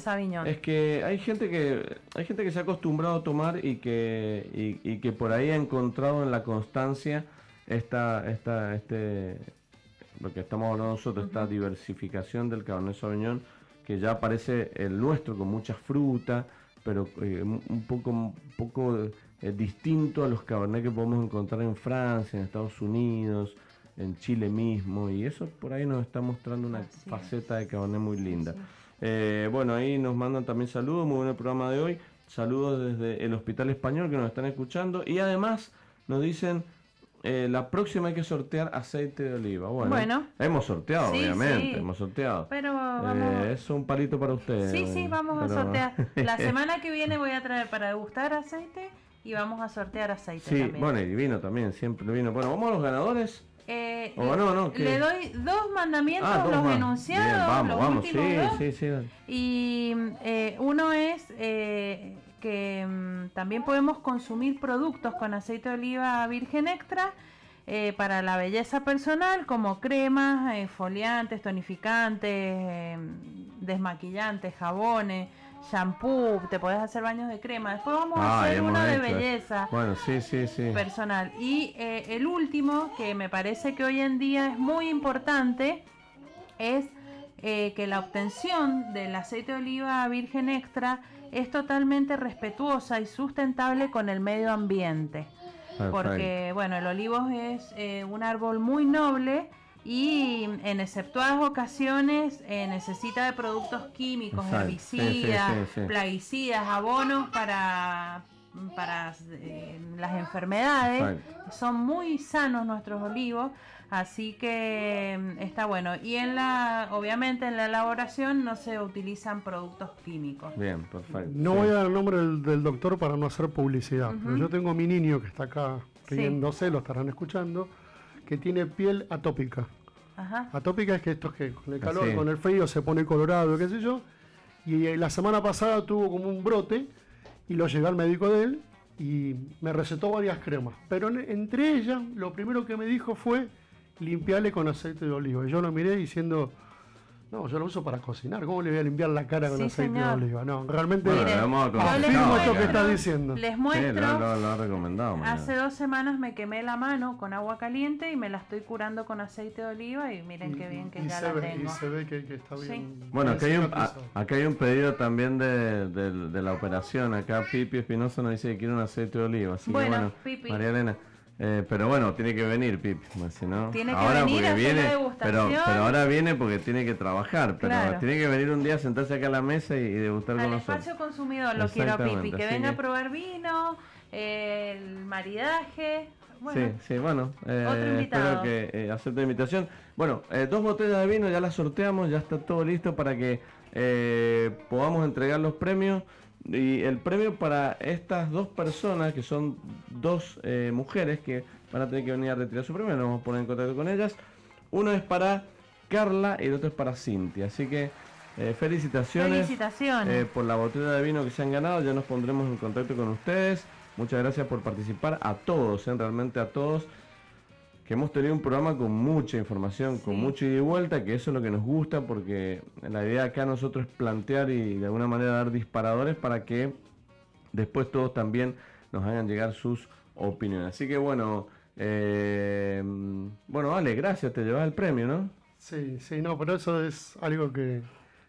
es que hay gente que hay gente que se ha acostumbrado a tomar y que y, que por ahí ha encontrado en la constancia esta esta este lo que estamos hablando nosotros, esta diversificación del Cabernet Sauvignon que ya aparece el nuestro con mucha fruta, pero eh, un poco, un poco eh, distinto a los cabernet que podemos encontrar en Francia, en Estados Unidos, en Chile mismo, y eso por ahí nos está mostrando una faceta de cabernet muy linda. Eh, bueno, ahí nos mandan también saludos, muy buen el programa de hoy, saludos desde el Hospital Español que nos están escuchando, y además nos dicen eh, la próxima hay que sortear aceite de oliva. Bueno, hemos sorteado, obviamente, hemos sorteado. Pero vamos... Eh, es un palito para ustedes. Sí, sí, vamos a sortear. La semana que viene voy a traer para degustar aceite y vamos a sortear aceite Sí, también. bueno, y vino también, siempre vino. Bueno, vamos a los ganadores. Eh, le doy dos mandamientos, Ah, dos los enunciados, Bien, vamos, los vamos, últimos sí, dos. sí, sí. Y eh, uno es eh, que mm, también podemos consumir productos con aceite de oliva virgen extra eh, para la belleza personal, como cremas, eh, foliantes, tonificantes, eh, desmaquillantes, jabones, shampoo, te podés hacer baños de crema. Después vamos a Ay, hacer uno de hecho, belleza Bueno, sí, sí, sí. personal. Y eh, el último, que me parece que hoy en día es muy importante, es eh, que la obtención del aceite de oliva virgen extra es totalmente respetuosa y sustentable con el medio ambiente. Porque, bueno, el olivo es eh, un árbol muy noble y en exceptuadas ocasiones eh, necesita de productos químicos, Exacto. Sí, sí, herbicidas, sí, sí. plaguicidas, abonos para, para eh, las enfermedades. Exacto. Son muy sanos nuestros olivos, así que mm, está bueno. Y en la, obviamente en la elaboración no se utilizan productos químicos. Bien, perfecto. No sí. voy a dar el nombre del, del doctor para no hacer publicidad, pero yo tengo a mi niño que está acá Sí. riéndose, lo estarán escuchando, que tiene piel atópica. Ajá. Atópica es que esto es que con el calor, Así. con el frío se pone colorado, qué sé yo. Y eh, la semana pasada tuvo como un brote y lo llevé al médico de él y me recetó varias cremas. Pero en- entre ellas, lo primero que me dijo fue limpiarle con aceite de oliva. Y yo lo miré diciendo, no, yo lo uso para cocinar. ¿Cómo le voy a limpiar la cara con Sí, aceite señor. de oliva? No, realmente Bueno, Mire, le vamos a yo les comentar, afirmo esto que estás diciendo. Les Sí, muestro. lo, lo- lo ha recomendado. mañana. Hace dos semanas me quemé la mano con agua caliente y me la estoy curando con aceite de oliva y miren qué bien que y ya se la ve, tengo. Y se ve que, que está Sí. bien. Bueno, bien acá hay, un, a- cicatrizado. acá hay un pedido también de, de- de la operación. Acá Pipi Espinosa nos dice que quiere un aceite de oliva. Así Bueno, que bueno, Pipi. María Elena. Eh, pero bueno, tiene que venir Pipi, pues, si no, Tiene que ahora venir a porque hacer viene, pero, pero ahora viene porque tiene que trabajar, pero Claro. tiene que venir un día, sentarse acá a la mesa y, y degustar con Al nosotros. espacio consumidor lo quiero a Pipi, que venga que- a probar vino, eh, el maridaje. Bueno, Sí, sí, bueno, eh, Otro invitado. espero que eh, acepte la invitación. Bueno, eh, dos botellas de vino ya las sorteamos, ya está todo listo para que eh, podamos entregar los premios. Y el premio para estas dos personas, que son dos eh, mujeres que van a tener que venir a retirar su premio, nos vamos a poner en contacto con ellas. Uno es para Carla y el otro es para Cintia. Así que eh, felicitaciones. felicitaciones. Eh, por la botella de vino que se han ganado. Ya nos pondremos en contacto con ustedes. Muchas gracias por participar a todos, realmente a todos. Que hemos tenido un programa con mucha información, con mucho ida y vuelta, que eso es lo que nos gusta, porque la idea acá nosotros es plantear y de alguna manera dar disparadores para que después todos también nos hagan llegar sus opiniones. Así que bueno, eh, bueno, Ale, gracias, te llevas el premio, ¿no? Sí, sí, no, pero eso es algo que.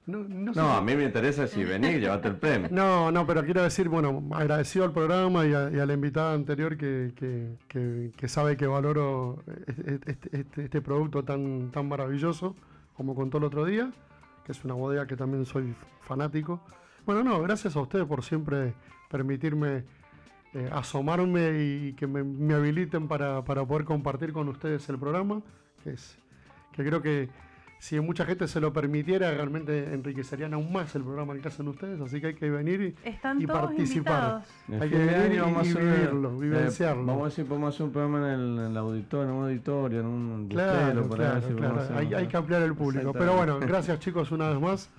No, no sé No, a mí me interesa si venís, llevate el premio. No, no, pero quiero decir, bueno, agradecido al programa y a, y a la invitada anterior que, que- que- que sabe que valoro este, este- este- este producto tan, tan maravilloso, como contó el otro día, que es una bodega que también soy fanático. Bueno, no, gracias a ustedes por siempre permitirme eh, asomarme y que me, me habiliten para, para poder compartir con ustedes el programa, que, es, que creo que si mucha gente se lo permitiera, realmente enriquecerían aún más el programa que hacen ustedes, así que hay que venir y, Están y todos participar. invitados. Hay que venir y- vamos a y hacer, vivirlo, eh, vivenciarlo. vamos a ver si podemos hacer un programa en el, en el auditorio, en un auditorio, en un Claro, bustelo, por ahí, claro, si claro. hacer Hay, que ampliar el público. Pero bueno, gracias chicos una vez más.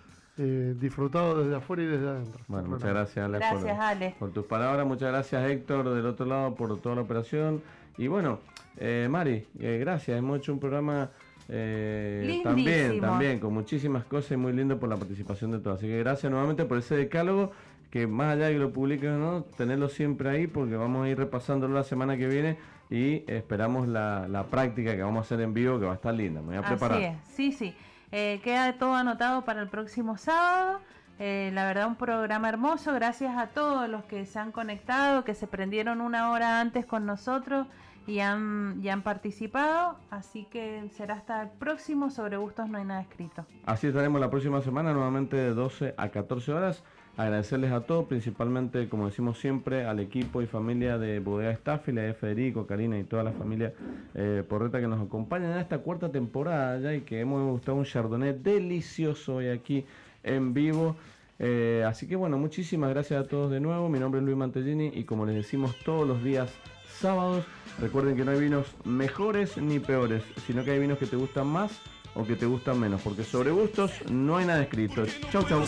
Eh, disfrutado desde afuera y desde adentro. Bueno, muchas gracias, Ale, Gracias, por, Ale. por tus palabras. Muchas gracias, Héctor, del otro lado, por toda la operación. Y bueno, eh, Mari, eh, gracias. Hemos hecho un programa eh, también, también, con muchísimas cosas y muy lindo por la participación de todos. Así que gracias nuevamente por ese decálogo, que más allá de que lo publiquen o no, tenerlo siempre ahí, porque vamos a ir repasándolo la semana que viene y esperamos la, la práctica que vamos a hacer en vivo, que va a estar linda. Me voy a preparar. Así es, sí, sí. Eh, queda todo anotado para el próximo sábado. Eh, la verdad, un programa hermoso. Gracias a todos los que se han conectado, que se prendieron una hora antes con nosotros y han, y han participado. Así que será hasta el próximo. Sobre gustos no hay nada escrito. Así estaremos la próxima semana, nuevamente de 12 a 14 horas. Agradecerles a todos, principalmente, como decimos siempre, al equipo y familia de Bodega Staffil, a Federico, Karina y toda la familia eh, Porreta que nos acompañan en esta cuarta temporada ya y que hemos gustado un Chardonnay delicioso hoy aquí en vivo. Eh, así que bueno, muchísimas gracias a todos de nuevo. Mi nombre es Luis Mantellini y como les decimos todos los días sábados, recuerden que no hay vinos mejores ni peores, sino que hay vinos que te gustan más o que te gustan menos, porque sobre gustos no hay nada escrito. Chau, chau.